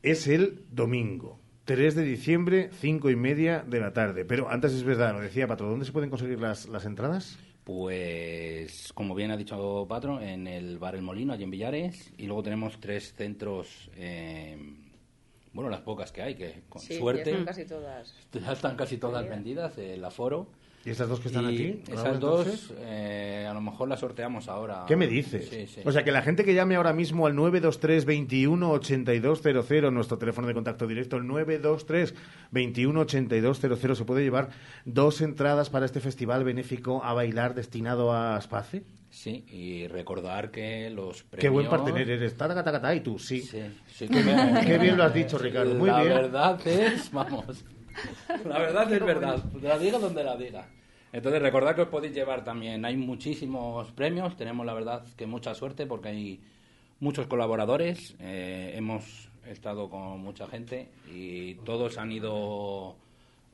Es el domingo. 3 de diciembre, cinco y media de la tarde. Pero antes es verdad, lo decía Patro, ¿dónde se pueden conseguir las, las entradas? Pues, como bien ha dicho Patro, en el Bar El Molino, allí en Villares, y luego tenemos tres centros, eh, bueno, las pocas que hay, que con sí, suerte... Ya están casi todas. Ya están casi todas vendidas, el aforo, ¿Y estas dos que están Y aquí? Esas dos, eh, a lo mejor las sorteamos ahora. ¿Qué me dices? Sí, sí. O sea, que la gente que llame ahora mismo al 923 21 8200, nuestro teléfono de contacto directo, el 923 21 8200, se puede llevar dos entradas para este festival benéfico a bailar destinado a Aspace. Sí, y recordar que los premios... Qué buen partener eres. Ta, ta, ta, ta, y tú, sí. sí Qué, bien, qué bien lo has dicho, Ricardo. Muy la bien. verdad es, vamos, la verdad es verdad, la diga donde la diga. Entonces, recordad que os podéis llevar también, hay muchísimos premios, tenemos la verdad que mucha suerte porque hay muchos colaboradores, eh, hemos estado con mucha gente y todos han ido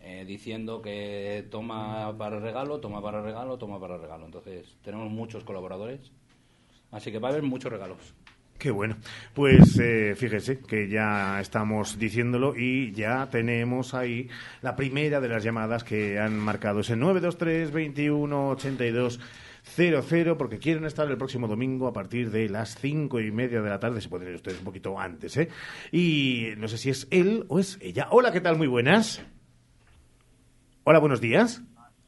eh, diciendo que toma para regalo, toma para regalo, toma para regalo. Entonces, tenemos muchos colaboradores, así que va a haber muchos regalos. Qué bueno. Pues eh, fíjese que ya estamos diciéndolo y ya tenemos ahí la primera de las llamadas que han marcado ese 923 21 82 00 porque quieren estar el próximo domingo a partir de las cinco y media de la tarde. Se pueden ir ustedes un poquito antes, ¿eh? Y no sé si es él o es ella. Hola, ¿qué tal? Muy buenas. Hola, buenos días.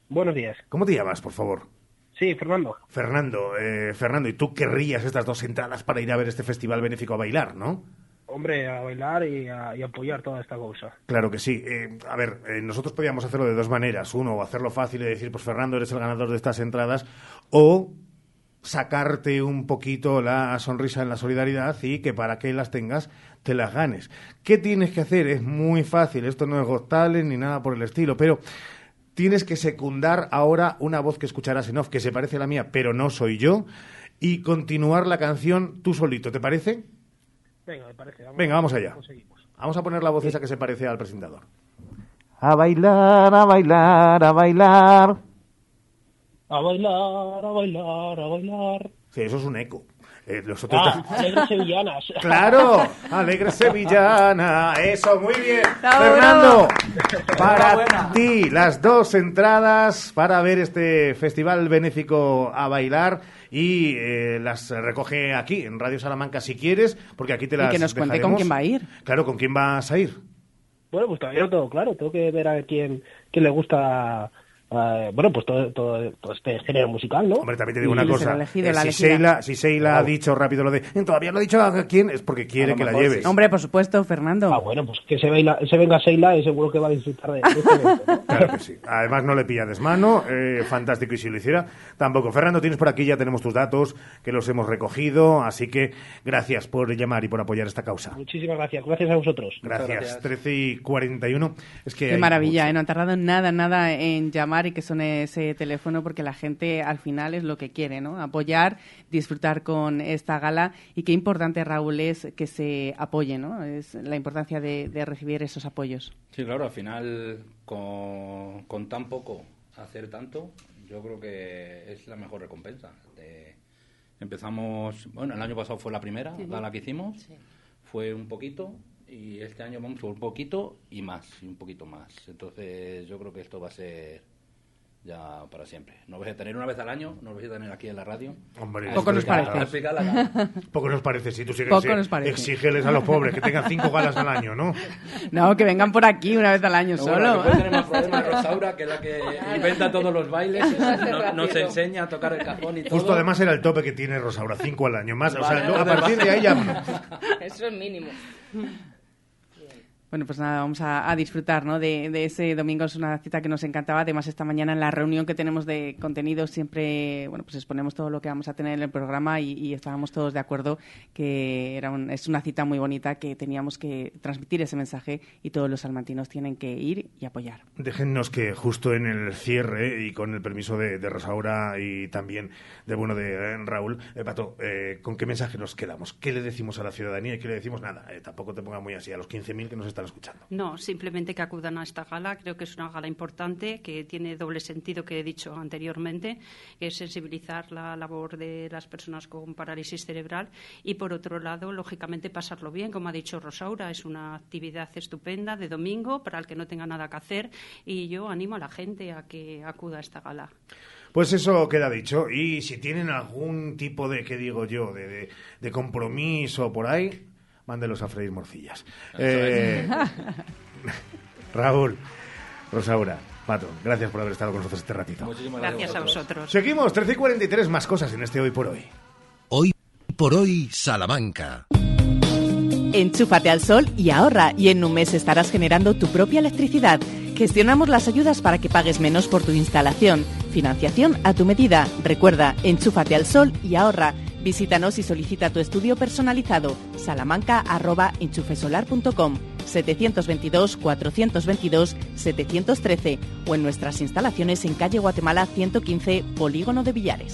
Buenos días. ¿Cómo te llamas, por favor? Sí, Fernando. Fernando, eh, Fernando, y tú querrías estas dos entradas para ir a ver este festival benéfico a bailar, ¿no? Hombre, a bailar y a, y apoyar toda esta cosa. Claro que sí. Eh, a ver, eh, nosotros podíamos hacerlo de dos maneras. Uno, hacerlo fácil y decir, pues Fernando, eres el ganador de estas entradas. O sacarte un poquito la sonrisa en la solidaridad y que para que las tengas te las ganes. ¿Qué tienes que hacer? Es muy fácil. Esto no es Got ni nada por el estilo, pero tienes que secundar ahora una voz que escucharás en off que se parece a la mía, pero no soy yo, y continuar la canción tú solito. ¿Te parece? Venga, me parece. Vamos, Venga, vamos allá. conseguimos. Vamos a poner la voz esa que se parece al presentador. A bailar, a bailar, a bailar. A bailar, a bailar, a bailar. Sí, eso es un eco. Eh, los otros Ah, alegres sevillanas. Claro, alegre sevillana, eso, muy bien. Fernando, para ti las dos entradas para ver este festival benéfico a bailar y eh, las recoge aquí en Radio Salamanca si quieres, porque aquí te Y las que nos cuente con quién va a ir. Claro, con quién vas a ir. Bueno, pues todavía no todo claro. Tengo que ver a quién, quién le gusta, eh, bueno, pues todo, todo, todo este género musical, ¿no? Hombre, también te digo una Y- cosa. eh, si, Sheila, si Sheila ha dicho rápido lo de "Eh, todavía no ha dicho a quién, es porque quiere que la lleves. Hombre, por supuesto, Fernando. Ah, bueno, pues que se, baila, se venga Sheila y seguro que va a disfrutar de, de este evento, ¿no? Claro que sí. Además, no le pilla desmano. Eh, fantástico. Y si lo hiciera, tampoco. Fernando, tienes por aquí, ya tenemos tus datos, que los hemos recogido. Así que gracias por llamar y por apoyar esta causa. Muchísimas gracias. Gracias a vosotros. Gracias. 13 y 41. Es que Qué maravilla, ¿eh? no han tardado nada, nada en llamar y que suene ese teléfono porque la gente al final es lo que quiere, ¿no? Apoyar, disfrutar con esta gala y qué importante, Raúl, es que se apoye, ¿no? Es la importancia de, de recibir esos apoyos. Sí, claro, al final con, con tan poco hacer tanto, yo creo que es la mejor recompensa. De- empezamos, bueno, el año pasado fue la primera Ujú. gala que hicimos, fue un poquito y este año vamos un poquito y más, y un poquito más. Entonces yo creo que esto va a ser ya para siempre. Nos vais a tener una vez al año, nos vais a tener aquí en la radio. Hombre, A Poco nos parece. Poco nos parece, si tú sigues Poco eh, nos parece. exígeles a los pobres que tengan cinco galas al año, ¿no? No, que vengan por aquí una vez al año No, solo. bueno, tenemos problemas Rosaura, que es la que inventa todos los bailes, nos, nos enseña a tocar el cajón y todo. Justo además era el tope que tiene Rosaura, cinco al año. Más, o sea, Vale, no, a vale, partir de ahí ya. Eso es mínimo. Bueno, pues nada, vamos a, a disfrutar ¿no? de, de ese domingo. Es una cita que nos encantaba. Además, esta mañana en la reunión que tenemos de contenido siempre bueno, pues exponemos todo lo que vamos a tener en el programa y, estábamos todos de acuerdo que era un- es una cita muy bonita que teníamos que transmitir ese mensaje y todos los salmantinos tienen que ir y apoyar. Déjennos que justo en el cierre y con el permiso de, de Rosaura y también de bueno de eh, Raúl, eh, Pato, eh, ¿con qué mensaje nos quedamos? ¿Qué le decimos a la ciudadanía y qué le decimos? Nada, eh, tampoco te ponga muy así a los 15.000 que nos escuchando. No, simplemente que acudan a esta gala. Creo que es una gala importante que tiene doble sentido que he dicho anteriormente, que es sensibilizar la labor de las personas con parálisis cerebral y, por otro lado, lógicamente pasarlo bien. Como ha dicho Rosaura, es una actividad estupenda de domingo para el que no tenga nada que hacer y yo animo a la gente a que acuda a esta gala. Pues eso queda dicho. Y si tienen algún tipo de, ¿qué digo yo?, de, de- de compromiso por ahí, mándelos a freír morcillas. Eh, Raúl, Rosaura, Pato, gracias por haber estado con nosotros este ratito. Gracias a vosotros. Seguimos, 13 y 43, más cosas en este Hoy por Hoy. Hoy por hoy, Salamanca. Enchúfate al sol y ahorra y en un mes estarás generando tu propia electricidad. Gestionamos las ayudas para que pagues menos por tu instalación. Financiación a tu medida. Recuerda, enchúfate al sol y ahorra. Visítanos y solicita tu estudio personalizado. salamanca.enchufesolar.com 722-422-713 o en nuestras instalaciones en calle Guatemala 115, Polígono de Villares.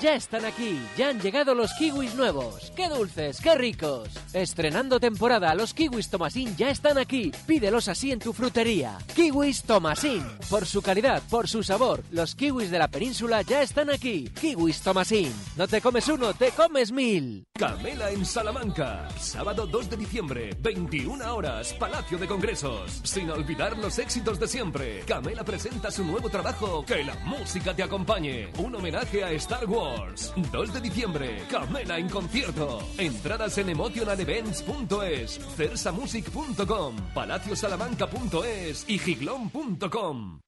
Ya están aquí, ya han llegado los kiwis nuevos. ¡Qué dulces, qué ricos! Estrenando temporada, los kiwis Tomasín ya están aquí. Pídelos así en tu frutería. Kiwis Tomasín. Por su calidad, por su sabor, los kiwis de la península ya están aquí. Kiwis Tomasín. No te comes uno, te comes mil. Camela en Salamanca. Sábado 2 de diciembre, 21 horas, Palacio de Congresos. Sin olvidar los éxitos de siempre. Camela presenta su nuevo trabajo, Que la música te acompañe. Un homenaje a Star Wars. 2 de diciembre, Camela en concierto. Entradas en emotionalevents.es, cersamusic.com, palaciosalamanca.es y giglón.com.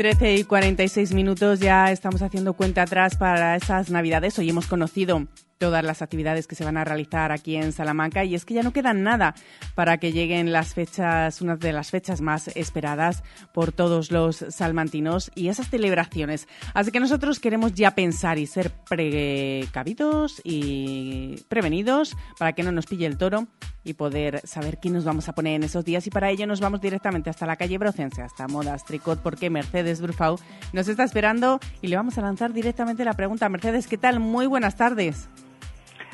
Trece y 46 minutos, ya estamos haciendo cuenta atrás para esas navidades. Hoy hemos conocido todas las actividades que se van a realizar aquí en Salamanca y es que ya no queda nada para que lleguen las fechas, una de las fechas más esperadas por todos los salmantinos y esas celebraciones. Así que nosotros queremos ya pensar y ser precavidos y prevenidos para que no nos pille el toro y poder saber qué nos vamos a poner en esos días y para ello nos vamos directamente hasta la calle Brocense, hasta Modas Tricot, porque Mercedes Brufau nos está esperando y le vamos a lanzar directamente la pregunta. Mercedes, ¿qué tal? Muy buenas tardes.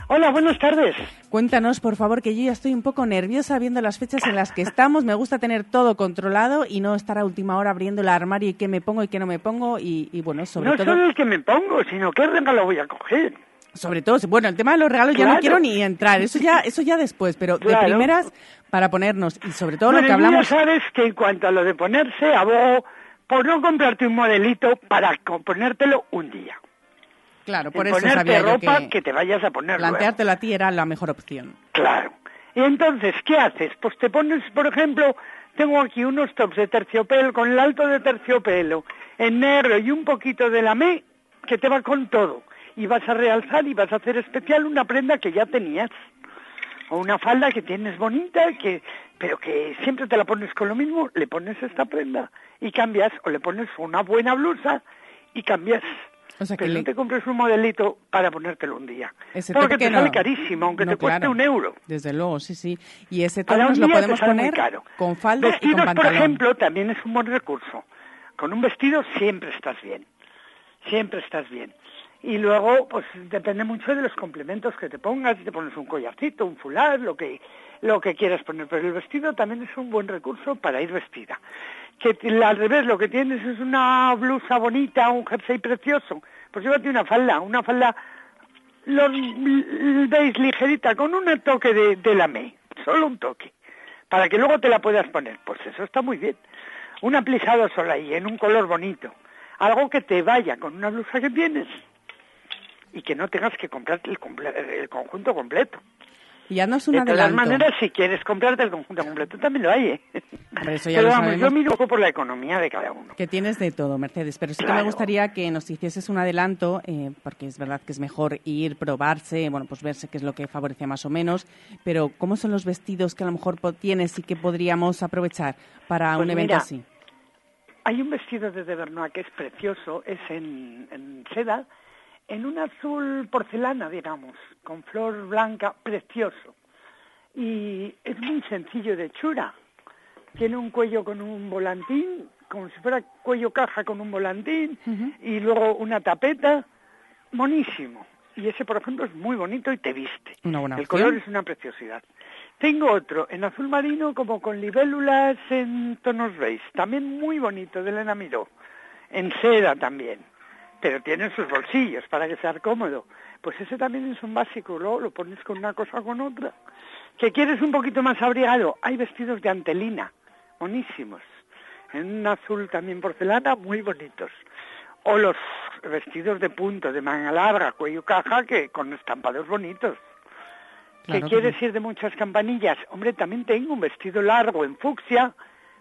Hola, buenas tardes. Cuéntanos, por favor, que yo ya estoy un poco nerviosa viendo las fechas en las que estamos. Me gusta tener todo controlado y no estar a última hora abriendo el armario y qué me pongo y qué no me pongo. Y, y bueno, sobre no todo. solo el que me pongo, sino qué regalo voy a coger. Sobre todo, bueno, el tema de los regalos ya no quiero ni entrar. Eso ya, eso ya después, pero Claro. de primeras para ponernos y sobre todo lo que hablamos. sabes que en cuanto a lo de ponerse, abogo por no comprarte un modelito para ponértelo un día. Claro, por En eso ponerte sabía yo ropa que, que te vayas a poner planteártelo a ti era la mejor opción. Claro. Y entonces, ¿qué haces? Pues te pones, por ejemplo, tengo aquí unos tops de terciopelo con el alto de terciopelo en negro y un poquito de lamé que te va con todo. Y vas a realzar y vas a hacer especial una prenda que ya tenías. O una falda que tienes bonita, que pero que siempre te la pones con lo mismo, le pones esta prenda y cambias, o le pones una buena blusa y cambias. O sea, que pero le- no te compres un modelito para ponértelo un día. Ese Porque te no- sale carísimo, aunque no, te cueste claro. un euro. Desde luego, sí, sí. Y ese un nos lo podemos poner caro. con falda y Vestidos, con por pantalón. ejemplo, también es un buen recurso. Con un vestido siempre estás bien. Siempre estás bien. Y luego, pues depende mucho de los complementos que te pongas. Te pones un collarcito, un fular, lo que, lo que quieras poner. Pero el vestido también es un buen recurso para ir vestida. Que al revés, lo que tienes es una blusa bonita, un jersey precioso. Pues llévate una falda, una falda, lo veis ligerita, con un toque de, de lamé. Solo un toque para que luego te la puedas poner. Pues eso está muy bien. Un aplisado solo ahí, en un color bonito. Algo que te vaya con una blusa que tienes y que no tengas que comprarte el, comple- el conjunto completo. Ya no es un de todas maneras, si quieres comprarte el conjunto completo, también lo hay, ¿eh? Hombre, eso ya Pero lo vamos, sabemos. yo miro un poco por la economía de cada uno. Que tienes de todo, Mercedes, pero sí que me Claro. gustaría que nos hicieses un adelanto, eh, porque es verdad que es mejor ir, probarse, bueno, pues verse qué es lo que favorece más o menos, pero ¿cómo son los vestidos que a lo mejor tienes y que podríamos aprovechar para Pues un evento mira, así? Hay un vestido de Devernois que es precioso, es en, en seda, en un azul porcelana, digamos, con flor blanca, precioso. Y es muy sencillo de hechura. Tiene un cuello con un volantín, como si fuera cuello caja con un volantín, y luego una tapeta, monísimo. Y ese, por ejemplo, es muy bonito y te viste. Una buena El opción. color es una preciosidad. Tengo otro en azul marino como con libélulas en tonos beige, también muy bonito, de Elena Miró. En seda también, pero tiene sus bolsillos para que sea cómodo. Pues ese también es un básico, luego lo pones con una cosa o con otra. ¿Que quieres un poquito más abrigado? Hay vestidos de antelina, buenísimos. En un azul también porcelana, muy bonitos. O los vestidos de punto, de manga larga, cuello caja, que con estampados bonitos. Claro ¿Que que quieres ir de muchas campanillas? Hombre, también tengo un vestido largo en fucsia,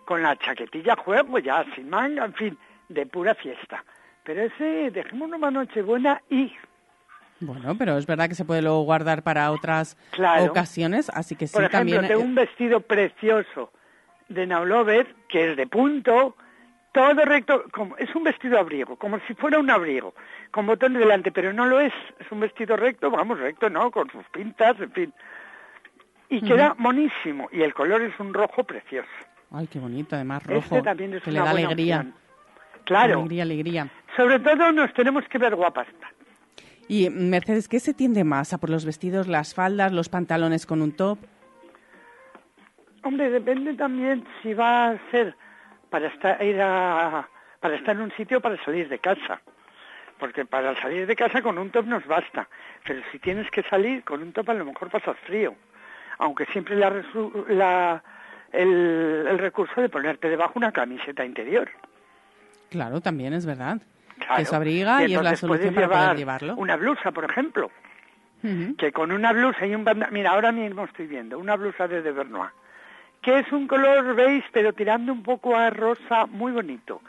con la chaquetilla juego ya, sin manga, en fin, de pura fiesta. Pero ese, dejémonos una noche buena y Bueno, pero es verdad que se puede luego guardar para otras Claro. ocasiones, así que sí, Por ejemplo, también... tengo eh, un vestido precioso de Naulover, que es de punto, todo recto, como, es un vestido abrigo, como si fuera un abrigo, con botones delante, pero no lo es, es un vestido recto, vamos, recto, ¿no? Con sus pintas, en fin. Y queda monísimo, y el color es un rojo precioso. Ay, qué bonito, además, rojo. Este también es que una le da alegría. opción. Claro. Alegría, alegría. Sobre todo nos tenemos que ver guapas. Y Mercedes, ¿qué se tiende más? ¿A por los vestidos, las faldas, los pantalones con un top? Hombre, depende también si va a ser para estar, ir a, para estar en un sitio o para salir de casa. Porque para salir de casa con un top nos basta. Pero si tienes que salir con un top a lo mejor pasas frío. Aunque siempre la, la- el, el recurso de ponerte debajo una camiseta interior. Claro, también es verdad. Claro. Que eso abriga y, es la solución para poder llevar llevarlo. Una blusa, por ejemplo. Que con una blusa y un pantalón, mira, ahora mismo estoy viendo una blusa de Devernois, que es un color beige pero tirando un poco a rosa, muy bonito.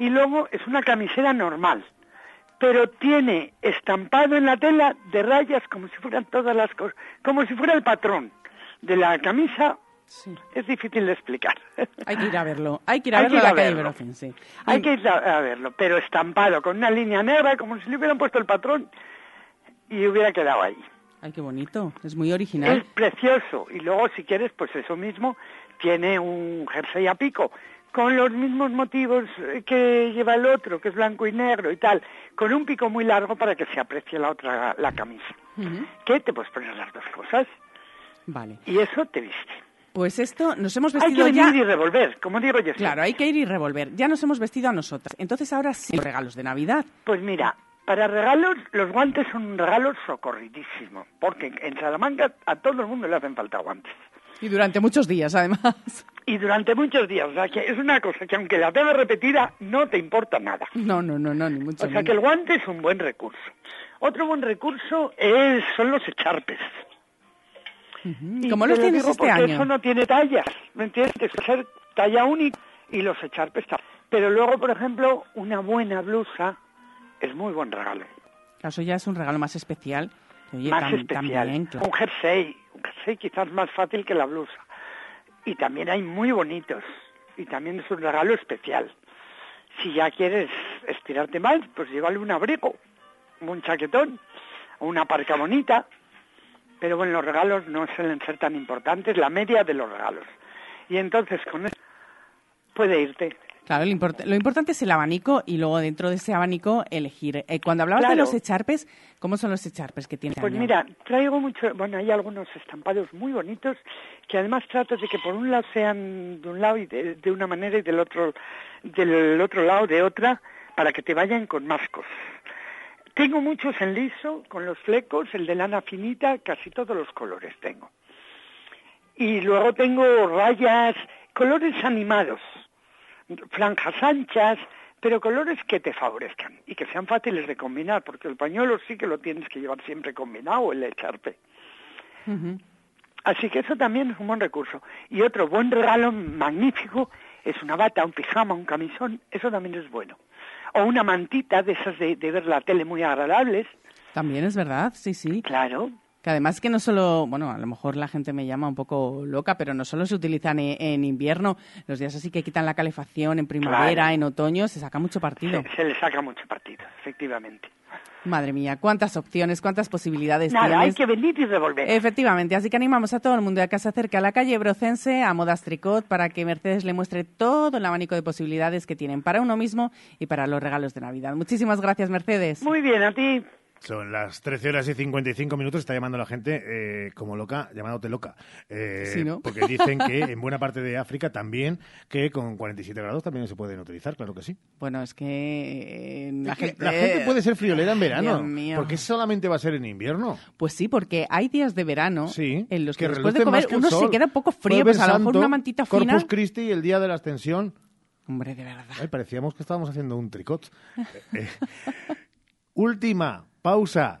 Y luego es una camisera normal, pero tiene estampado en la tela de rayas como si fueran todas las cosas, como si fuera el patrón de la camisa. Es difícil de explicar. Hay que ir a verlo. Hay que ir a Hay verlo que ir a calle sí. Hay que ir a, a verlo, pero estampado con una línea negra como si le hubieran puesto el patrón y hubiera quedado ahí. Ay, qué bonito. Es muy original. Es precioso. Y luego, si quieres, pues eso mismo, tiene un jersey a pico, con los mismos motivos eh, que lleva el otro, que es blanco y negro y tal, con un pico muy largo para que se aprecie la otra, la camisa. Ujú. ¿Qué? Te puedes poner las dos cosas Vale. y eso te viste. Pues esto, nos hemos Hay que vestido venir ya... y revolver, como digo yo. Claro, hay que ir y revolver. Ya nos hemos vestido a nosotras. Entonces ahora sí, los regalos de Navidad. Pues mira, para regalos, los guantes son un regalo socorridísimo, porque en Salamanca a todo el mundo le hacen falta guantes. Y durante muchos días, además. Y durante muchos días, o sea, que es una cosa que aunque la tengas repetida, no te importa nada. No, no, no, no, ni mucho O sea, menos. que el guante es un buen recurso. Otro buen recurso es, son los echarpes. ¿Cómo los lo tienes este año? eso no tiene tallas, ¿me entiendes? Tiene que ser talla única y los echarpes también. Pero luego, por ejemplo, una buena blusa es muy buen regalo. Eso ya es un regalo más especial. Oye, más tam- especial. también, claro. Un jersey, un jersey quizás más fácil que la blusa. Y también hay muy bonitos. Y también es un regalo especial. Si ya quieres estirarte más, pues llévale un abrigo. un chaquetón, una parca bonita, pero bueno, los regalos no suelen ser tan importantes, la media de los regalos. Y entonces con eso puede irte. Claro, lo, import- lo importante es el abanico y luego dentro de ese abanico elegir. Eh, cuando hablabas de los echarpes, ¿cómo son los echarpes que tienes? Pues mira, traigo mucho, bueno, hay algunos estampados muy bonitos que además trato de que por un lado sean de un lado y de, de una manera y del otro, del otro lado de otra, para que te vayan con más cosas. Tengo muchos en liso, con los flecos, el de lana finita, casi todos los colores tengo. Y luego tengo rayas, colores animados, franjas anchas, pero colores que te favorezcan y que sean fáciles de combinar, porque el pañuelo sí que lo tienes que llevar siempre combinado, el echarpe. Así que eso también es un buen recurso. Y otro buen regalo magnífico es una bata, un pijama, un camisón, eso también es bueno. O una mantita de esas de, de ver la tele muy agradables. También es verdad, sí, sí. Claro. Que además que no solo, bueno, a lo mejor la gente me llama un poco loca, pero no solo se utilizan e- en, invierno, los días así que quitan la calefacción en primavera, Claro. en otoño, se saca mucho partido. Se le saca mucho partido, efectivamente. Madre mía, cuántas opciones, cuántas posibilidades Nada, hay que venir y revolver. Efectivamente, así que animamos a todo el mundo a que se acerque a la calle Brocense, a Modas Tricot, para que Mercedes le muestre todo el abanico de posibilidades que tienen para uno mismo y para los regalos de Navidad. Muchísimas gracias, Mercedes. Muy bien, a ti. Son las 13 horas y 55 minutos. Está llamando la gente eh, como loca, llamándote loca. Eh, Sí, ¿no? Porque dicen que en buena parte de África también, que con 47 grados también se pueden utilizar, claro que sí. Bueno, es que eh, la Es que gente... la gente puede ser friolera en verano. Dios mío. ¿Por qué solamente va a ser en invierno? Pues sí, porque hay días de verano en los que, que después de comer que uno se queda un poco frío, pues a lo mejor una mantita fina. Corpus Christi y el día de la ascensión. Hombre, de verdad. Ay, parecíamos que estábamos haciendo un tricot. Eh, eh. Última pausa.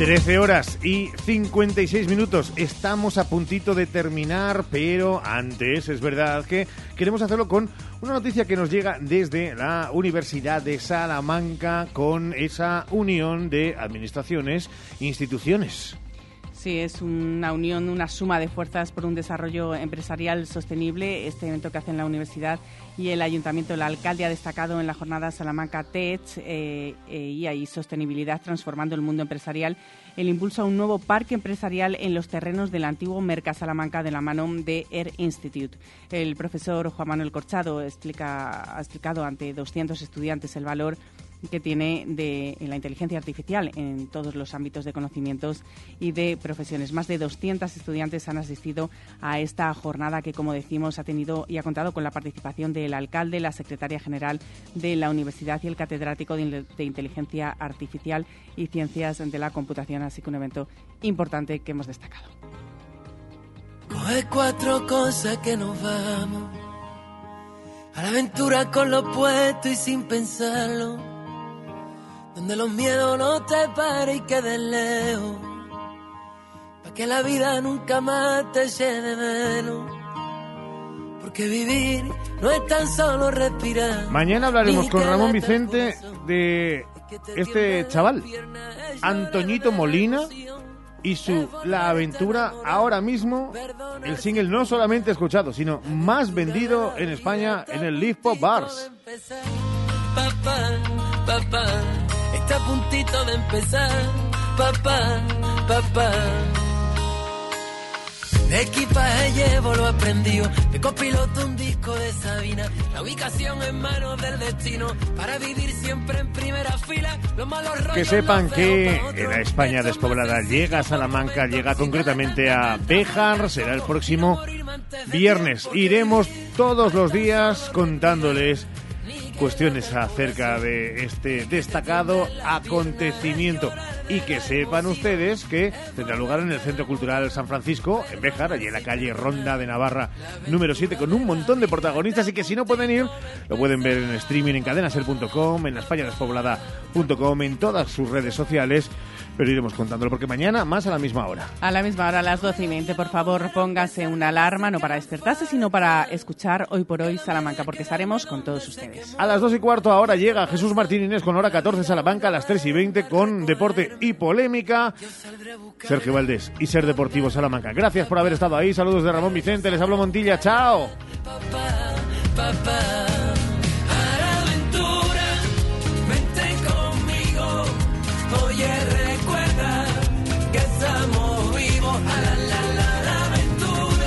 Trece horas y 56 minutos. Estamos a puntito de terminar, pero antes es verdad que queremos hacerlo con una noticia que nos llega desde la Universidad de Salamanca con esa unión de administraciones e instituciones. Sí, es una unión, una suma de fuerzas por un desarrollo empresarial sostenible. Este evento que hacen la universidad y el ayuntamiento, el alcalde ha destacado en la jornada Salamanca Tech eh, eh, y ahí sostenibilidad transformando el mundo empresarial. El impulso a un nuevo parque empresarial en los terrenos del antiguo Merca Salamanca de la mano de Air Institute. El profesor Juan Manuel Corchado explica, ha explicado ante 200 estudiantes el valor que tiene de la inteligencia artificial en todos los ámbitos de conocimientos y de profesiones. Más de 200 estudiantes han asistido a esta jornada que, como decimos, ha tenido y ha contado con la participación del alcalde, la secretaria general de la universidad y el catedrático de, de inteligencia artificial y ciencias de la computación. Así que un evento importante que hemos destacado. Coge cuatro cosas que nos vamos. A la aventura con lo puesto y sin pensarlo. Donde los miedos no te paren y queden lejos. Pa' que la vida nunca más te llene menos. Porque vivir no es tan solo respirar. Mañana hablaremos con Ramón Vicente de este chaval, Antoñito Molina, y su La Aventura ahora mismo, el single no solamente escuchado, sino más vendido en España en el Live Pop Bars. Papá, papá, está a puntito de empezar. Papá, papá. equipaje llevo lo aprendido. De copiloto un disco de Sabina. La ubicación en manos del destino. Para vivir siempre en primera fila. Los malos rollos Que sepan que en la España despoblada llega a Salamanca, llega concretamente a Béjar, será el próximo viernes. Iremos todos los días contándoles cuestiones acerca de este destacado acontecimiento. Y que sepan ustedes que tendrá lugar en el Centro Cultural San Francisco, en Béjar, allí en la calle Ronda de Navarra número 7, con un montón de protagonistas. Y que si no pueden ir, lo pueden ver en streaming en cadenaser.com, en la españadespoblada.com, en todas sus redes sociales, pero iremos contándolo porque mañana más a la misma hora. A la misma hora, a las 12 y 20, por favor, póngase una alarma, no para despertarse, sino para escuchar hoy por hoy Salamanca, porque estaremos con todos ustedes. A las 2 y cuarto ahora llega Jesús Martín Inés con hora 14 Salamanca, a las 3 y 20 con deporte y polémica. Sergio Valdés y Ser Deportivo Salamanca. Gracias por haber estado ahí. Saludos de Ramón Vicente. Les hablo Montilla. Chao. papá.